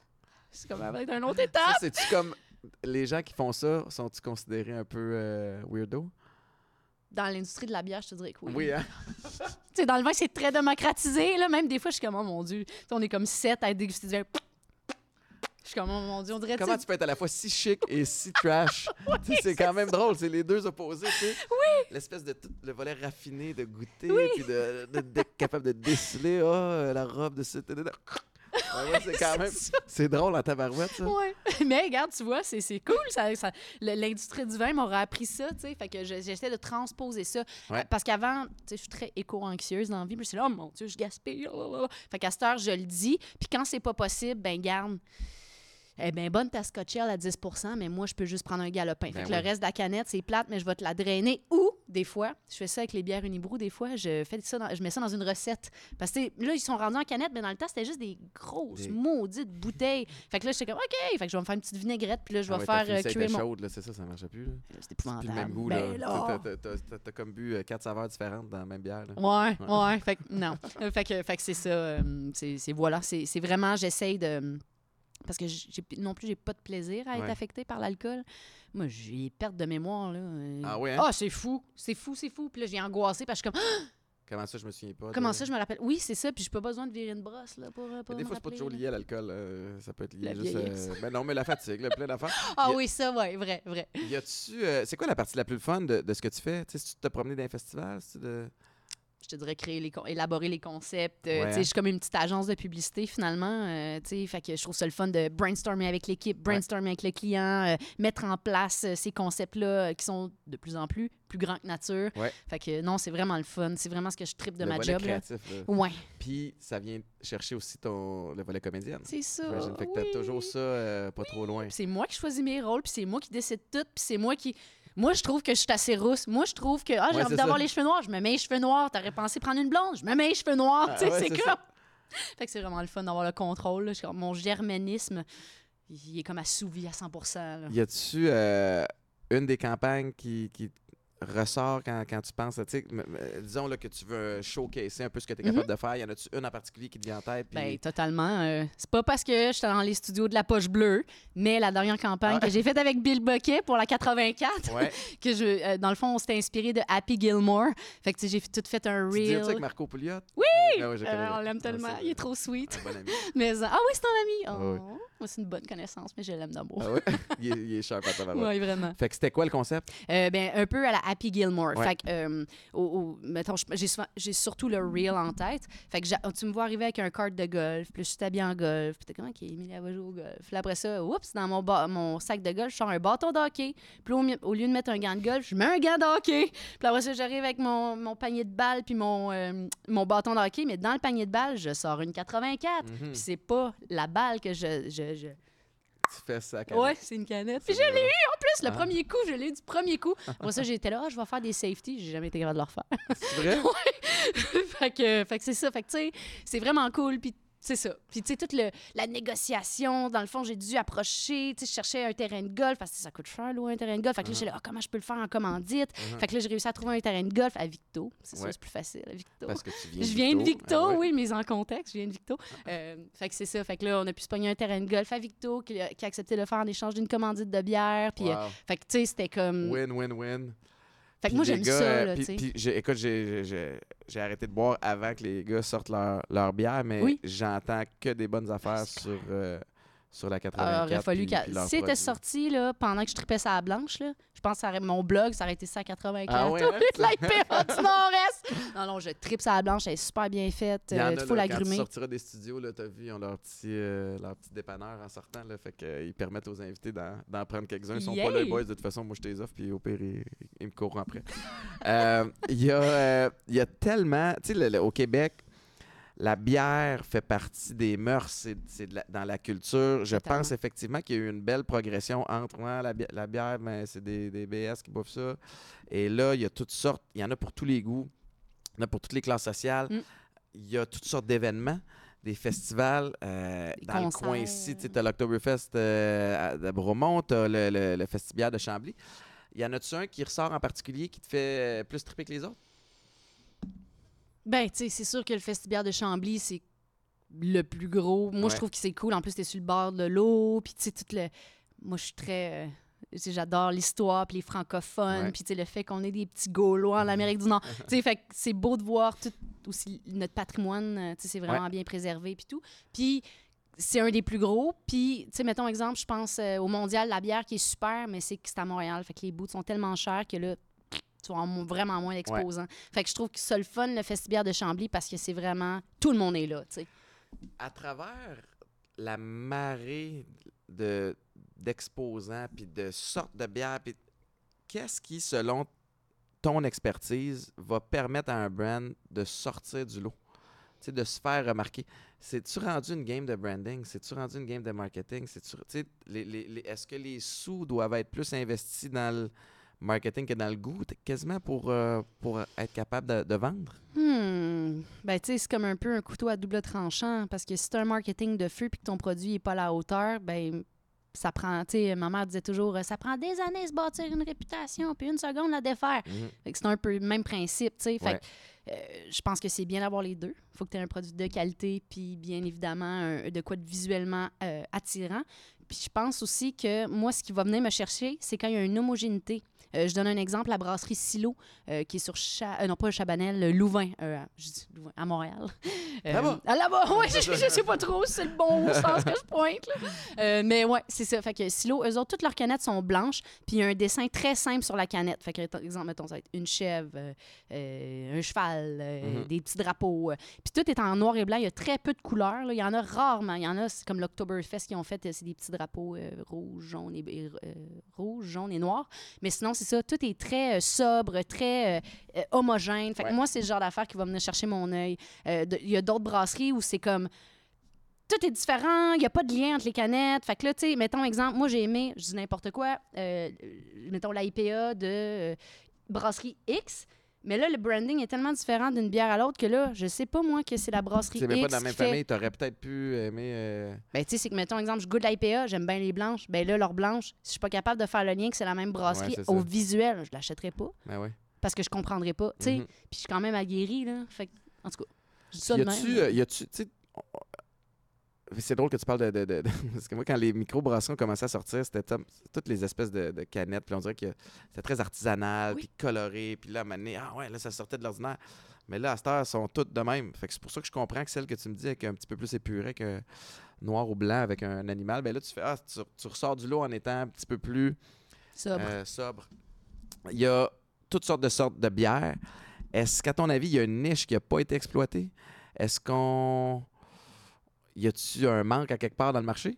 C'est comme avec un autre Ça, étape. c'est-tu comme. Les gens qui font ça, sont-ils considérés un peu euh, weirdo? dans l'industrie de la bière, je te dirais que oui. Oui, hein? *laughs* Tu sais, dans le vin, c'est très démocratisé. Là. Même des fois, je suis comme, oh mon Dieu, on est comme sept à être dégustés du vin. Je suis comme, oh mon Dieu, on dirait, Comment tu peux être à la fois si chic et si trash? *laughs* C'est quand même drôle, c'est les deux opposés, tu sais. Oui! L'espèce de tout le volet raffiné de goûter, puis de, de- d'être capable de déceler, oh, la robe de ce... Ouais, c'est quand *laughs* même... C'est drôle en tabarouette, ça. Ouais. *laughs* Mais regarde, tu vois, c'est, cool. Ça, l'industrie du vin m'aura appris ça, tu sais. Fait que je- j'essaie de transposer ça. Ouais. Parce qu'avant, tu sais, je suis très éco-anxieuse dans la vie. Puis je suis là, oh mon Dieu, je gaspille. oh. Fait qu'à cette heure, je le dis. Puis quand c'est pas possible, ben garde. Eh bien, bonne ta Scotch Ale à 10% mais moi, je peux juste prendre un galopin. Fait Ben que oui. le reste de la canette, c'est plate, mais je vais te la drainer. Ou, des fois, je fais ça avec les bières Unibrou, des fois, je fais ça dans- je mets ça dans une recette. Parce que là, ils sont rendus en canette, mais dans le temps, c'était juste des grosses, Des- maudites bouteilles. Fait que là, j'étais comme, OK, fait que je vais me faire une petite vinaigrette, puis là, je vais Ah ouais, faire euh, cuire mon. chaude, là, c'est ça, ça marchait plus, là. C'est C'est épouvantable. plus le même goût, Ben là. là. T'as- comme bu euh, quatre saveurs différentes dans la même bière, là. Ouais, ouais. Fait que non. Euh, fait que, fait que c'est ça. euh, c'est voilà. C'est c'est vraiment, j'essaye de. Parce que j'ai non plus, j'ai pas de plaisir à être Ouais. affectée par l'alcool. Moi, j'ai perte de mémoire, là. euh. Ah ouais, hein? Ah, c'est fou. C'est fou, c'est fou. Puis là, j'ai angoissé parce que je suis comme, Ah, Comment ça, je me souviens pas? comment de- ça, je me rappelle? Oui, c'est ça. Puis j'ai pas besoin de virer une brosse, là, pour, euh, pour Mais des me fois, c'est pas toujours lié à l'alcool. euh, ça peut être lié La juste. vieillesse. ben non, mais la fatigue, là, plein d'affaires. *laughs* Ah a- oui, ça, ouais, vrai, vrai. Y a-tu. euh, c'est quoi la partie la plus fun de, de ce que tu fais? Tu sais, si tu te promener dans un festival, de. Je te dirais, créer les élaborer les concepts. Euh, Ouais, tu sais? Je suis comme une petite agence de publicité, finalement. euh, tu sais, fait que je trouve ça le fun de brainstormer avec l'équipe, brainstormer avec le client, euh, mettre en place euh, ces concepts-là qui sont de plus en plus plus grands que nature. Ouais. Fait que non, c'est vraiment le fun. C'est vraiment ce que je tripe de le ma volet job. créatif. là. Ouais, Puis ça vient chercher aussi ton, le volet comédienne. c'est ça. Fait que oui. toujours ça pas trop loin. C'est moi qui choisis mes rôles, puis c'est moi qui décide tout, puis c'est moi qui. Moi, je trouve que je suis assez rousse. Moi, je trouve que ah, j'ai Ouais, envie d'avoir les cheveux noirs. Je me mets les cheveux noirs. T'aurais pensé prendre une blonde? Je me mets les cheveux noirs. Ah, Tu sais, ouais, c'est comme. *laughs* fait que c'est vraiment le fun d'avoir le contrôle. là. Mon germanisme, il est comme assouvi à 100 là. Y a-tu euh, une des campagnes qui, qui ressort quand, quand tu penses, disons là, que tu veux showcaser un peu ce que tu es capable de faire. Y en a-tu une en particulier qui te vient en tête? Mhm. Ben, totalement. euh, c'est pas parce que j'étais dans les studios de la Poche Bleue, mais la dernière campagne Ah. que j'ai faite avec Bill Bucket pour la 84, ouais. *laughs* que je, euh, dans le fond, on s'était inspiré de Happy Gilmore. Fait que j'ai tout fait un Tu dis reel. ça avec Marco Pouliot? Oui! Ah ouais, Euh, on l'aime Ah, tellement. Il est trop sweet. Un bon ami. *laughs* Mais, euh, ah oui, c'est ton ami. Ah Oh, oui. Moi, c'est une bonne connaissance, mais je l'aime d'amour. Ah ouais? il, est, il est sharp à ta Oui, vraiment. Fait que c'était quoi le concept? Euh, ben, un peu à la Happy Gilmore. Ouais. Fait que, euh, au- au- mettons, j'ai, surtout le reel en tête. Fait que tu me vois arriver avec un cart de golf, puis je suis habillée en golf, puis t'es comme, OK, Emilie, elle va jouer au golf. Là, après ça, oups, dans mon, mon sac de golf, je sors un bâton de hockey. Puis au, au lieu de mettre un gant de golf, je mets un gant de hockey. Puis après ça, j'arrive avec mon, mon panier de balles, puis mon, euh, mon bâton de hockey. Mais dans le panier de balles, je sors une 84. Mhm. Puis c'est pas la balle que je... je, je- Tu fais ça quand Ouais, c'est une canette. Puis je l'ai eu en plus, le Ah. premier coup, je l'ai eu du premier coup. Après ça, j'étais là, Ah, je vais faire des safety. J'ai jamais été capable de le refaire. C'est vrai? *laughs* *laughs* fait que, fait que c'est ça. Fait que, tu sais, c'est vraiment cool. Puis c'est ça. Puis, tu sais, toute le- la négociation, dans le fond, j'ai dû approcher, tu sais, je cherchais un terrain de golf parce que ça coûte cher, louer un terrain de golf. Fait que là, j'étais là, Ah, comment je peux le faire en commandite? Mhm. Fait que là, j'ai réussi à trouver un terrain de golf à Victo. C'est Ouais. c'est plus facile à Victo. Parce que tu viens Je viens de Victo, Ah ouais. oui, mais en contexte, je viens de Victo. Euh, fait que c'est ça. Fait que là, on a pu se pogner un terrain de golf à Victo qui, qui a accepté de le faire en échange d'une commandite de bière. Puis, euh, fait que, tu sais, c'était comme. Win, win, win. Fait que moi, j'aime gars, ça, là, sais. puis j'ai- écoute, j'ai- j'ai j'ai arrêté de boire avant que les gars sortent leur, leur bière, mais Oui. j'entends que des bonnes affaires sur, euh, sur la Alors, 84. il aurait fallu puis- qu'elle. puis leurs Si elle était produits. sortie là, pendant que je tripais sa blanche, là, je pense que ça aurait- mon blog, ça aurait été ça à 84. Ah ouais, *laughs* du Nord-Est. Non, non, je tripe sa blanche, elle est super bien faite. Il euh, a, Il faut là, la quand tu sortiras des studios, là, t'as vu, ils ont leur petit, euh, leur petit dépanneur en sortant, là, fait qu'ils permettent aux invités d'en, d'en prendre quelques-uns. Ils sont pas là, les boys, de toute façon, moi je te les offre, puis au pire, ils, ils me courront après. *laughs* Euh, Il y, a, euh, il y a tellement, tu sais, au Québec, la bière fait partie des mœurs, c'est, dans la culture. Je Totalement. pense effectivement qu'il y a eu une belle progression entre ouais, la, bi- la bière, ben, c'est des, des BS qui boivent ça. Et là, il y a toutes sortes, il y en a pour tous les goûts, il y en a pour toutes les classes sociales. Mm. Il y a toutes sortes d'événements, des festivals. euh, Des dans le coin ici, tu as l'Octoberfest euh, à- de Bromont, tu as le, le, le Festibière de Chambly. Y en a-tu un qui ressort en particulier qui te fait euh, plus triper que les autres? Ben, tu sais, c'est sûr que le festival de Chambly, c'est le plus gros. Moi, Ouais. je trouve que c'est cool. En plus, t'es sur le bord de l'eau, puis tu sais, tout le... Moi, je suis très... euh, j'adore l'histoire, puis les francophones, puis le fait qu'on ait des petits Gaulois en Amérique du Nord. *laughs* Tu sais, fait que c'est beau de voir tout aussi notre patrimoine, euh, tu sais, c'est vraiment bien préservé, puis tout. Puis c'est un des plus gros. Puis, tu sais, mettons exemple, je pense euh, au mondial, la bière qui est super, mais c'est que c'est à Montréal. Fait que les bouts sont tellement chers que là, tu vas avoir vraiment moins d'exposants. Fait que je trouve que c'est le fun, le festival de Chambly, parce que c'est vraiment... Tout le monde est là, tu sais. À travers la marée de d'exposants puis de sortes de bières, puis qu'est-ce qui, selon ton expertise, va permettre à un brand de sortir du lot, Tu sais, de se faire remarquer? C'est-tu rendu une game de branding? C'est-tu rendu une game de marketing? C'est-tu, tu sais, les- les- les- est-ce que les sous doivent être plus investis dans le marketing que dans le goût, quasiment pour, euh, pour être capable de, de vendre? Hmm. Ben, tu sais, c'est comme un peu un couteau à double tranchant parce que si tu un marketing de feu puis que ton produit n'est pas à la hauteur, ben ça prend, tu sais, ma mère disait toujours, euh, ça prend des années de se bâtir une réputation puis une seconde la défaire. Fait que c'est un peu le même principe, tu sais. Fait que, euh, je pense que c'est bien d'avoir les deux. faut que tu aies un produit de qualité puis bien évidemment un- de quoi de visuellement euh, attirant. Puis je pense aussi que moi, ce qui va venir me chercher, c'est quand il y a une homogénéité. Euh, je donne un exemple, la brasserie Silo, euh, qui est sur, Cha- euh, non pas Chabanel, Louvain, je dis Louvain, à Montréal. *laughs* Là-bas? ah, Là-bas, oui, je, je sais pas trop si c'est le bon *laughs* sens que je pointe. là. Mais ouais, c'est ça. Fait que Silo, eux autres, toutes leurs canettes sont blanches, puis il y a un dessin très simple sur la canette. Fait que, par exemple, mettons, ça va être une chèvre, un cheval, Mhm. des petits drapeaux. Puis tout est en noir et blanc. Il y a très peu de couleurs. là. Il y en a rarement. Il y en a, c'est comme l'Octoberfest qui ont fait, c'est des petits drapeaux rouge, jaune et, et, rouge, jaune et noir. Mais sinon, c'est ça. Tout est très euh, sobre, très euh, euh, homogène. Fait que Ouais. moi, c'est le genre d'affaire qui va venir chercher mon œil. Il y a d'autres brasseries où c'est comme tout est différent, il n'y a pas de lien entre les canettes. Fait que là, tu sais, mettons exemple, moi j'ai aimé, je dis n'importe quoi, euh, mettons la IPA de euh, brasserie X, mais là, le branding est tellement différent d'une bière à l'autre que là, je sais pas moi que c'est la brasserie C'est même pas dans la même famille, t'aurais peut-être pu aimer. euh, Ben, tu sais, c'est que, mettons exemple, je goûte l'IPA, j'aime bien les blanches. Ben là, leurs blanches, si je suis pas capable de faire le lien que c'est la même brasserie Ouais, au visuel, je l'achèterais pas Ben ouais. parce que je comprendrais pas. Tu sais, Mhm. puis je suis quand même aguerrie, là. Fait que, en tout cas, je dis ça Y de même. euh, y a-tu, tu sais, on- on- c'est drôle que tu parles de, de- de- de- *laughs* parce que moi quand les micro-brasseries ont commencé à sortir, c'était toutes les espèces de, de canettes, puis on dirait que c'était très artisanal, Oui. puis coloré, puis là à un moment donné, ah ouais, là ça sortait de l'ordinaire. Mais là à cette heure, elles sont toutes de même. Fait que c'est pour ça que je comprends que celle que tu me dis est un petit peu plus épurée que noir ou blanc avec un animal, ben là tu fais ah tu, tu ressors du lot en étant un petit peu plus Sobre. euh, sobre. Il y a toutes sortes de sortes de bières. Est-ce qu'à ton avis, il y a une niche qui n'a pas été exploitée? Est-ce qu'on. Y a-tu un manque à quelque part dans le marché?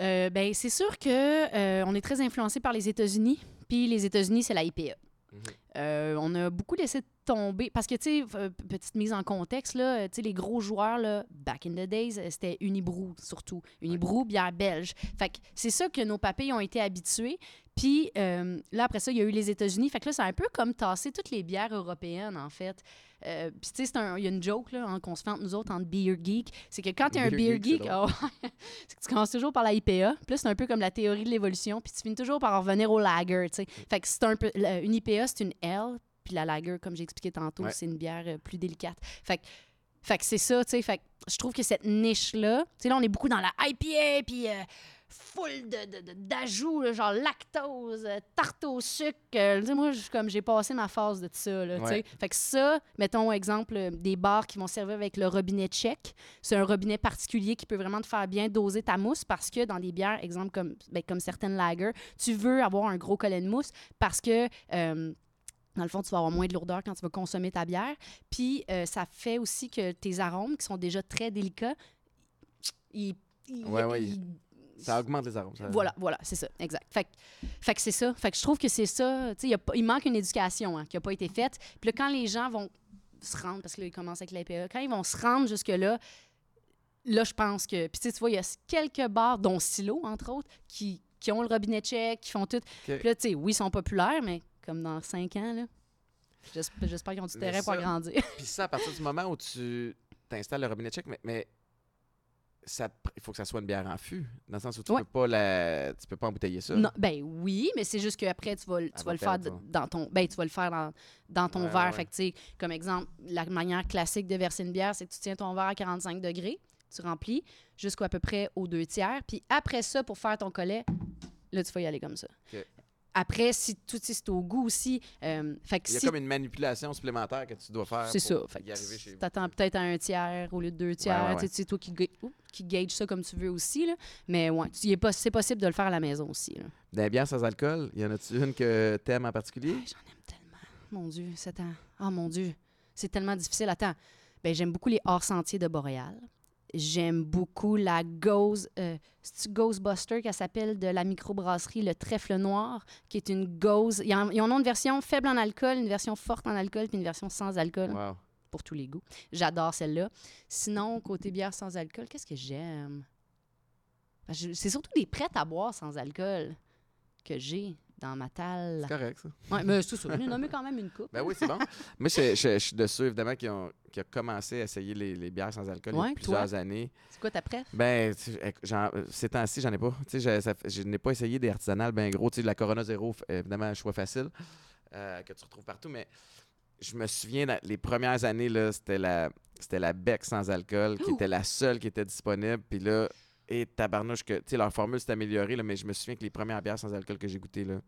Euh, ben, c'est sûr que euh, on est très influencé par les États-Unis. Puis les États-Unis, c'est la IPA. Mhm. Euh, on a beaucoup laissé tomber parce que tu sais euh, petite mise en contexte là, les gros joueurs là, back in the days, euh, c'était Unibrou surtout, Unibrou bière belge. Fait que c'est ça que nos papilles ont été habitués. Puis euh, là après ça, il y a eu les États-Unis. Fait que là c'est un peu comme tasser toutes les bières européennes en fait. Euh, Puis tu sais il y a une joke là hein, qu'on se fait entre nous autres entre beer geek, c'est que quand tu es un Beer beer geek, *laughs* c'est que tu commences toujours par la IPA. Puis c'est un peu comme la théorie de l'évolution. Puis tu finis toujours par en revenir au lager, tu sais. Fait que c'est un peu... Une IPA, c'est une L. Puis la lager, comme j'ai expliqué tantôt, Ouais. c'est une bière euh, plus délicate. Fait que, fait que c'est ça, tu sais. Fait que je trouve que cette niche-là... Tu sais, là, on est beaucoup dans la IPA, puis... euh, full de, d'ajouts, genre lactose, euh, tarte au sucre. euh, tu sais, moi, je- comme j'ai passé ma phase de ça. Là, tu sais. Ouais. Fait que ça, mettons exemple, euh, des bars qui vont servir avec le robinet tchèque. C'est un robinet particulier qui peut vraiment te faire bien doser ta mousse parce que dans des bières, exemple comme, ben, comme certaines lagers, tu veux avoir un gros collet de mousse parce que. euh, dans le fond, tu vas avoir moins de lourdeur quand tu vas consommer ta bière. Puis, euh, ça fait aussi que tes arômes, qui sont déjà très délicats, ils, ils- Ouais, ouais, ils- Ça augmente les arômes. ça- voilà, voilà, c'est ça, exact. Fait, que- fait que c'est ça. Fait que je trouve que c'est ça. Tu sais, il y a il manque une éducation hein, qui n'a pas été faite. Puis là, quand les gens vont se rendre, parce que là, ils commencent avec l'IPA, quand ils vont se rendre jusque-là, là, je pense que. Puis tu vois, il y a quelques bars, dont Silo, entre autres, qui, qui ont le robinet tchèque, qui font tout. Puis là, tu sais, oui, ils sont populaires, mais comme dans cinq ans, là, j'espère, j'espère qu'ils ont du terrain pour agrandir. *laughs* Puis ça, à partir du moment où tu t'installes le robinet tchèque, mais, mais ça, il faut que ça soit une bière en fût, dans le sens où tu Ouais. peux pas la, tu peux pas embouteiller ça. Non, ben oui, mais c'est juste qu'après, tu vas, le- tu vas va le faire dans ton. Ben, tu vas le faire dans, dans ton Ouais, verre. ouais. Fait que, comme exemple, la manière classique de verser une bière, c'est que tu tiens ton verre à 45 degrés, tu remplis jusqu'à peu près aux deux tiers. Puis après ça, pour faire ton collet, Là, tu vas y aller comme ça. Après, si tout c'est au goût aussi. euh, fait que Il y a si comme une manipulation supplémentaire que tu dois faire. c'est ça. Fait y que arriver chez vous. t'attends peut-être à un tiers au lieu de deux tiers. ouais, C'est toi qui, qui ça comme tu veux aussi. Là. Mais ouais, c'est possible de le faire à la maison aussi. là. Des bières sans alcool, y en a-tu une que t'aimes en particulier? Ah, J'en aime tellement. Mon Dieu, c'est un... Oh mon Dieu, c'est tellement difficile. Attends, ben, j'aime beaucoup les hors-sentiers de Boréal. J'aime beaucoup la Ghost... Euh, Ghostbuster qu'elle s'appelle de la microbrasserie Le Trèfle Noir, qui est une Ghost... Ils en, ils en ont une version faible en alcool, une version forte en alcool, puis une version sans alcool, Wow. pour tous les goûts. J'adore celle-là. Sinon, côté bière sans alcool, qu'est-ce que j'aime? Ben, C'est surtout des prêtes à boire sans alcool que j'ai dans ma talle. C'est correct, ça. Ouais, mais c'est ça. J'ai nommé quand même une coupe. Ben oui, c'est bon. Moi, je, je- je suis de ceux, évidemment, qui ont, qui ont commencé à essayer les, les bières sans alcool il y Ouais, a plusieurs années. C'est quoi ta préf? Ben, tu j'en- ces temps-ci, j'en ai pas. Tu sais, je, n'ai pas essayé des artisanales ben gros. Tu sais, la Corona Zéro, évidemment, un choix facile euh, que tu retrouves partout. Mais je me souviens, les premières années, c'était la, c'était la Bec sans alcool qui Ouh! était la seule qui était disponible. Puis là, et tabarnouche, que, tu sais, leur formule s'est améliorée, là, mais je me souviens que les premières bières sans alcool que j'ai goûtées, là,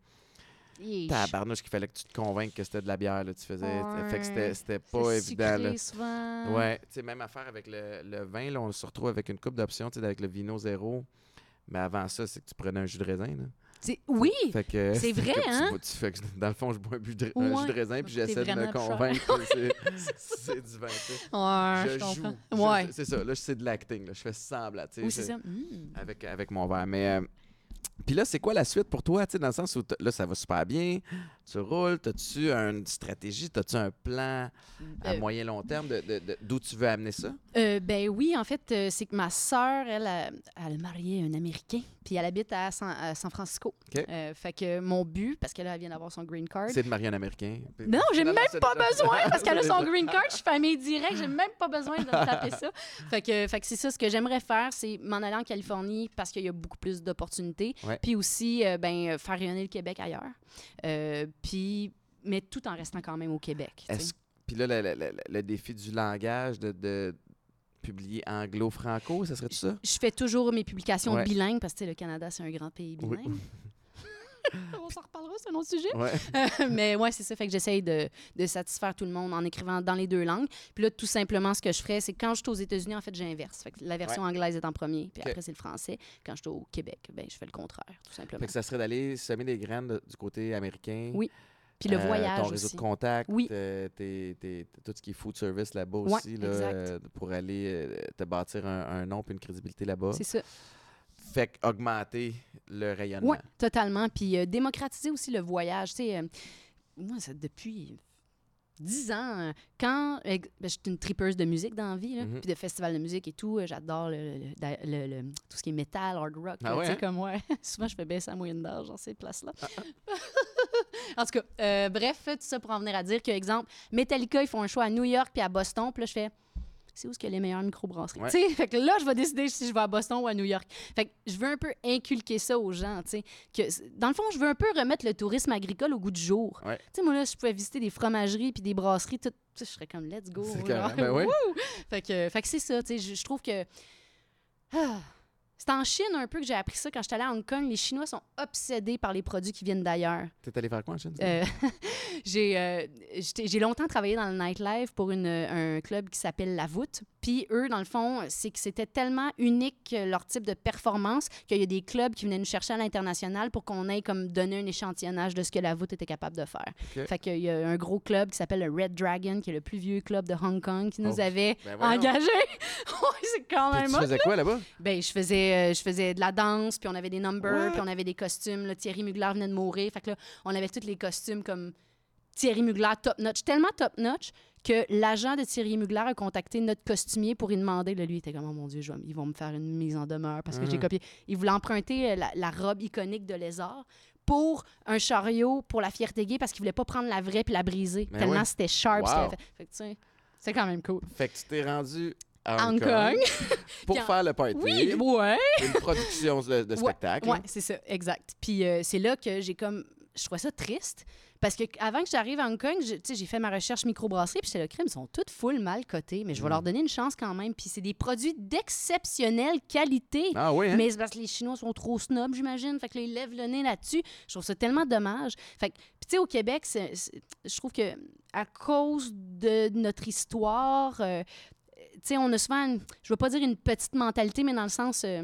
tabarnouche qu'il fallait que tu te convainques que c'était de la bière, là, tu faisais. Fait que c'était, pas évident, là. souvent. Ouais, tu sais, même affaire avec le, le vin, là, on se retrouve avec une coupe d'options, tu sais, avec le vino zéro. Mais avant ça, c'est que tu prenais un jus de raisin, là. C'est- Oui! Fait que, C'est vrai, que tu hein? bois- tu fais que, *laughs* dans le fond, je bois un, bu de- un Ouais. jus de raisin, puis j'essaie de me convaincre que c'est- *laughs* c'est du vin, tu. Ouais, Je je joue. Ouais. C'est ça, là, c'est de l'acting, là. Je fais semblant, tu sais. Oui, c'est ça. Mm. Avec, avec mon verre. Mais... euh, puis là, c'est quoi la suite pour toi, tu sais, dans le sens où là, ça va super bien, tu roules, as-tu une stratégie, as-tu un plan à Euh, moyen long terme de, de- de- d'où tu veux amener ça? Euh, ben oui, en fait, euh, c'est que ma sœur, elle, a- elle a marié un Américain, puis elle habite à San, à San Francisco. OK. Euh, fait que mon but, parce qu'elle elle vient d'avoir son green card. C'est de marier un Américain. Non, j'ai même pas besoin parce qu'elle a son *laughs* green card, je suis famille directe, j'ai même pas besoin de taper ça. Fait que, fait que c'est ça, ce que j'aimerais faire, c'est m'en aller en Californie parce qu'il y a beaucoup plus d'opportunités. Ouais. Puis aussi, euh, ben, euh, faire rayonner le Québec ailleurs. Euh, puis, mais tout en restant quand même au Québec. Puis là, le, le- le- défi du langage, de, de publier anglo-franco, ça serait tout ça? Je fais toujours mes publications Ouais. bilingues parce que le Canada, c'est un grand pays Oui. *laughs* On s'en reparlera, c'est un autre sujet. Ouais. *laughs* mais ouais, c'est ça. Fait que j'essaye de, de satisfaire tout le monde en écrivant dans les deux langues. Puis là, tout simplement, ce que je ferais, c'est quand je suis aux États-Unis, en fait, j'inverse. Fait que la version anglaise est en premier, puis après, c'est le français. Quand je suis au Québec, ben, je fais le contraire, tout simplement. Fait que ça serait d'aller semer des graines de- du côté américain. Oui, Puis le Euh, voyage Ton réseau aussi. de contacts, Oui. euh, tes- tes- tout ce qui est food service là-bas Ouais, aussi, là, euh, pour aller euh, te bâtir un, un nom et une crédibilité là-bas. C'est ça. Fait augmenter le rayonnement. Oui, totalement. Puis euh, démocratiser aussi le voyage. Tu sais, euh, moi, ça, depuis 10 ans, euh, quand ben, je suis une tripeuse de musique dans la vie, là, Mhm. puis de festivals de musique et tout, j'adore le, le- le- le- tout ce qui est métal, hard rock. Ah là, ouais, hein? comme ouais. *laughs* Souvent, je fais baisser la moyenne d'âge dans ces places-là. *laughs* en tout cas, euh, bref, tout ça pour en venir à dire que, exemple, Metallica, ils font un show à New York puis à Boston, puis là, je fais c'est où ce qu'il y a les meilleures microbrasseries? Ouais. Sais, Fait que là, je vais décider si je vais à Boston ou à New York. Fait que je veux un peu inculquer ça aux gens, tu sais. Que, dans le fond, je veux un peu remettre le tourisme agricole au goût du jour. Ouais. Tu sais, moi, là, je pouvais visiter des fromageries puis des brasseries, tout, je serais comme, let's go. Genre. ben! *laughs* Fait que, fait que c'est ça, je trouve que... Ah, c'est en Chine un peu que j'ai appris ça quand j'étais allée à Hong Kong. Les Chinois sont obsédés par les produits qui viennent d'ailleurs. T'es allé faire quoi en Chine? Euh, *laughs* j'ai euh, j'ai longtemps travaillé dans le nightlife pour une, un club qui s'appelle La Voûte. Puis eux, dans le fond, c'est que c'était tellement unique euh, leur type de performance qu'il y a des clubs qui venaient nous chercher à l'international pour qu'on ait comme donné un échantillonnage de ce que La Voûte était capable de faire. Fait qu'il y a un gros club qui s'appelle le Red Dragon, qui est le plus vieux club de Hong Kong, qui nous Oh, avait ben engagés. *laughs* c'est quand Puis même tu faisais quoi là-bas? Ben, je faisais, euh, je faisais de la danse, puis on avait des numbers, puis on avait des costumes. Là, Thierry Mugler venait de mourir. Fait que là, on avait tous les costumes comme Thierry Mugler top notch. Tellement top notch que l'agent de Thierry Mugler a contacté notre costumier pour lui demander. Là, lui, il était comme, oh mon Dieu, je vais- ils vont me faire une mise en demeure parce que j'ai Mhm. copié. Il voulait emprunter euh, la, la robe iconique de lézard pour un chariot pour la fierté gay parce qu'il voulait pas prendre la vraie puis la briser. Ben tellement c'était sharp. ce qu'il Wow. avait fait. Fait que, tu sais, c'est quand même cool. Fait que tu t'es rendu à Hong Kong, Kong. *laughs* pour en- faire le party. Oui, ouais. Une production de, de Ouais, spectacle. Ouais, c'est ça, exact. Puis euh, c'est là que j'ai comme. Je trouvais ça triste Parce que avant que j'arrive à Hong Kong, j'ai fait ma recherche microbrasserie, puis c'est le crime, ils sont toutes full mal cotés, mais je vais Mm. leur donner une chance quand même. Puis c'est des produits d'exceptionnelle qualité. Ah oui, hein? Mais c'est parce que les Chinois sont trop snobs, j'imagine. Fait que là, ils lèvent le nez là-dessus. Je trouve ça tellement dommage. Fait que, tu sais, au Québec, je trouve que à cause de notre histoire, euh, tu sais, on a souvent, je veux pas dire une petite mentalité, mais dans le sens. euh,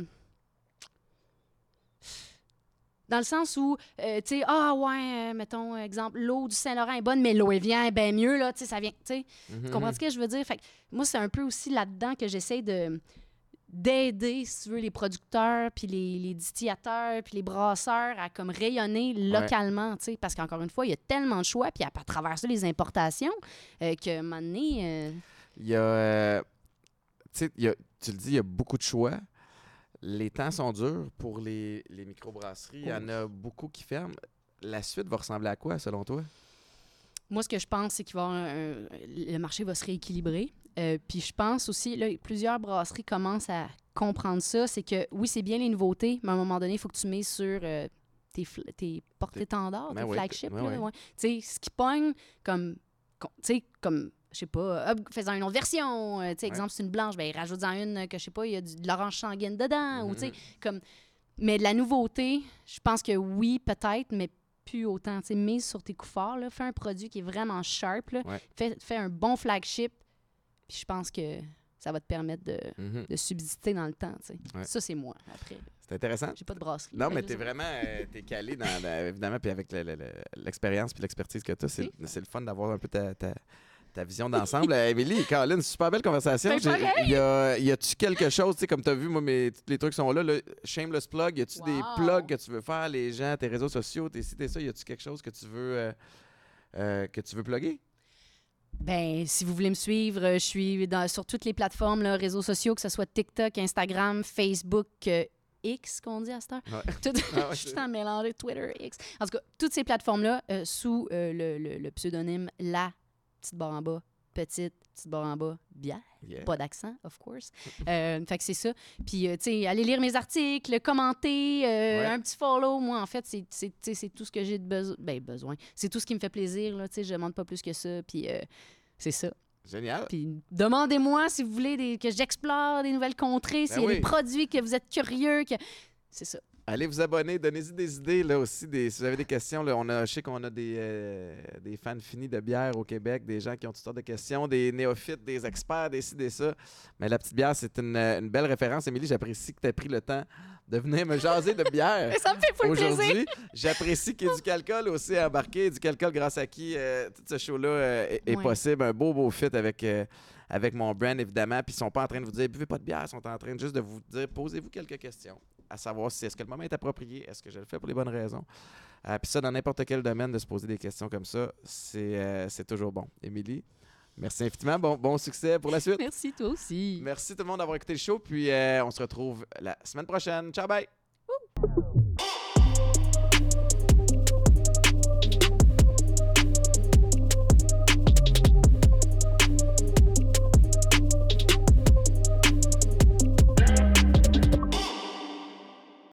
dans le sens où, euh, tu sais, ah ouais, euh, mettons, exemple, l'eau du Saint-Laurent est bonne, mais l'eau, elle vient bien mieux, là, tu sais, ça vient, tu sais. Mhm. Tu comprends ce que je veux dire? Fait que moi, c'est un peu aussi là-dedans que j'essaie de d'aider, si tu veux, les producteurs, puis les, les distillateurs, puis les brasseurs à comme rayonner localement, tu sais, parce qu'encore une fois, il y a tellement de choix, puis à, à travers ça, les importations, euh, que, à un moment donné, euh, Il y a. tu sais, il y a- tu le dis, il y a beaucoup de choix. Les temps sont durs pour les, les microbrasseries. Il y en a beaucoup qui ferment. La suite va ressembler à quoi, selon toi? Moi, ce que je pense, c'est qu'il va un- le marché va se rééquilibrer. Euh, puis je pense aussi, là, plusieurs brasseries commencent à comprendre ça. C'est que oui, c'est bien les nouveautés, mais à un moment donné, il faut que tu mises sur euh, tes, tes porte-étendards, Ben tes oui, flagships. ben oui. ouais. Tu sais, ce qui pogne comme, com- tu sais, comme, je sais pas, faisant une autre version. euh, tu sais, exemple, c'est une blanche, ben rajoute-en une que, je sais pas, il y a du- de l'orange sanguine dedans. Ou, tu sais, Mhm. comme... Mais de la nouveauté, je pense que oui, peut-être, mais plus autant. Tu sais, mise sur tes coups forts, là, fais un produit qui est vraiment sharp, là, Ouais. fais, fais un bon flagship, puis je pense que ça va te permettre de, Mhm. de subsister dans le temps. tu sais. Ouais. Ça, c'est moi. Après, C'est intéressant. j'ai pas de brasserie. Non, mais t'es vraiment euh, t'es calé, dans, dans- évidemment, puis avec le- le- le- l'expérience puis l'expertise que tu as, c'est c'est le fun d'avoir un peu ta, ta- ta vision d'ensemble. Euh, Émilie, Caroline, super belle conversation. Y a- y a-tu quelque chose, tu sais, comme tu as vu, moi, mes, tous les trucs sont là, le shameless plug, y a-tu des plugs que tu veux faire, les gens, tes réseaux sociaux, tes sites et ça, y a-tu quelque chose que tu veux, euh, euh, que tu veux plugger? Ben, si vous voulez me suivre, je suis dans- sur toutes les plateformes, là, réseaux sociaux, que ce soit TikTok, Instagram, Facebook, euh, X, qu'on dit à cette heure. Ouais. Tout- Ah ouais, *laughs* je suis en mélangé Twitter, X. En tout cas, toutes ces plateformes-là, euh, sous euh, le, le- le pseudonyme La Petite Barre en bas, Petite Petite Barre en bas, Bière. Yeah. Pas d'accent, of course. Euh, fait que c'est ça. Puis, euh, tu sais, allez lire mes articles, commenter, euh, Ouais. un petit follow. Moi, en fait, c'est- tout ce que j'ai de beso- ben, besoin. C'est tout ce qui me fait plaisir. Là, tu sais, je demande pas plus que ça. Puis, euh, c'est ça. Génial. Puis, demandez-moi si vous voulez des- que j'explore des nouvelles contrées, s'il y a oui. des produits que vous êtes curieux. que C'est ça. Allez vous abonner, donnez-y des idées là aussi. Des, si vous avez des questions, là, on a, je sais qu'on a des, euh, des fans finis de bière au Québec, des gens qui ont toutes sortes de questions, des néophytes, des experts, des ci, des ça. Mais la petite bière, c'est une, une belle référence. Émilie, j'apprécie que tu aies pris le temps de venir me jaser de bière. *laughs* Ça me fait plaisir. Aujourd'hui, j'apprécie qu'il y ait du calcul aussi embarqué, du calcul grâce à qui euh, tout ce show-là euh, est, est Ouais. possible. Un beau, beau fit avec, avec mon brand, évidemment. Puis ils sont pas en train de vous dire, buvez pas de bière, ils sont en train juste de vous dire, posez-vous quelques questions, à savoir si est-ce que le moment est approprié, est-ce que je le fais pour les bonnes raisons. Euh, Puis ça, dans n'importe quel domaine, de se poser des questions comme ça, c'est euh, toujours bon. Émilie, merci infiniment. Bon, bon succès pour la suite. *laughs* Merci, toi aussi. Merci tout le monde d'avoir écouté le show. Puis euh, on se retrouve la semaine prochaine. Ciao, bye!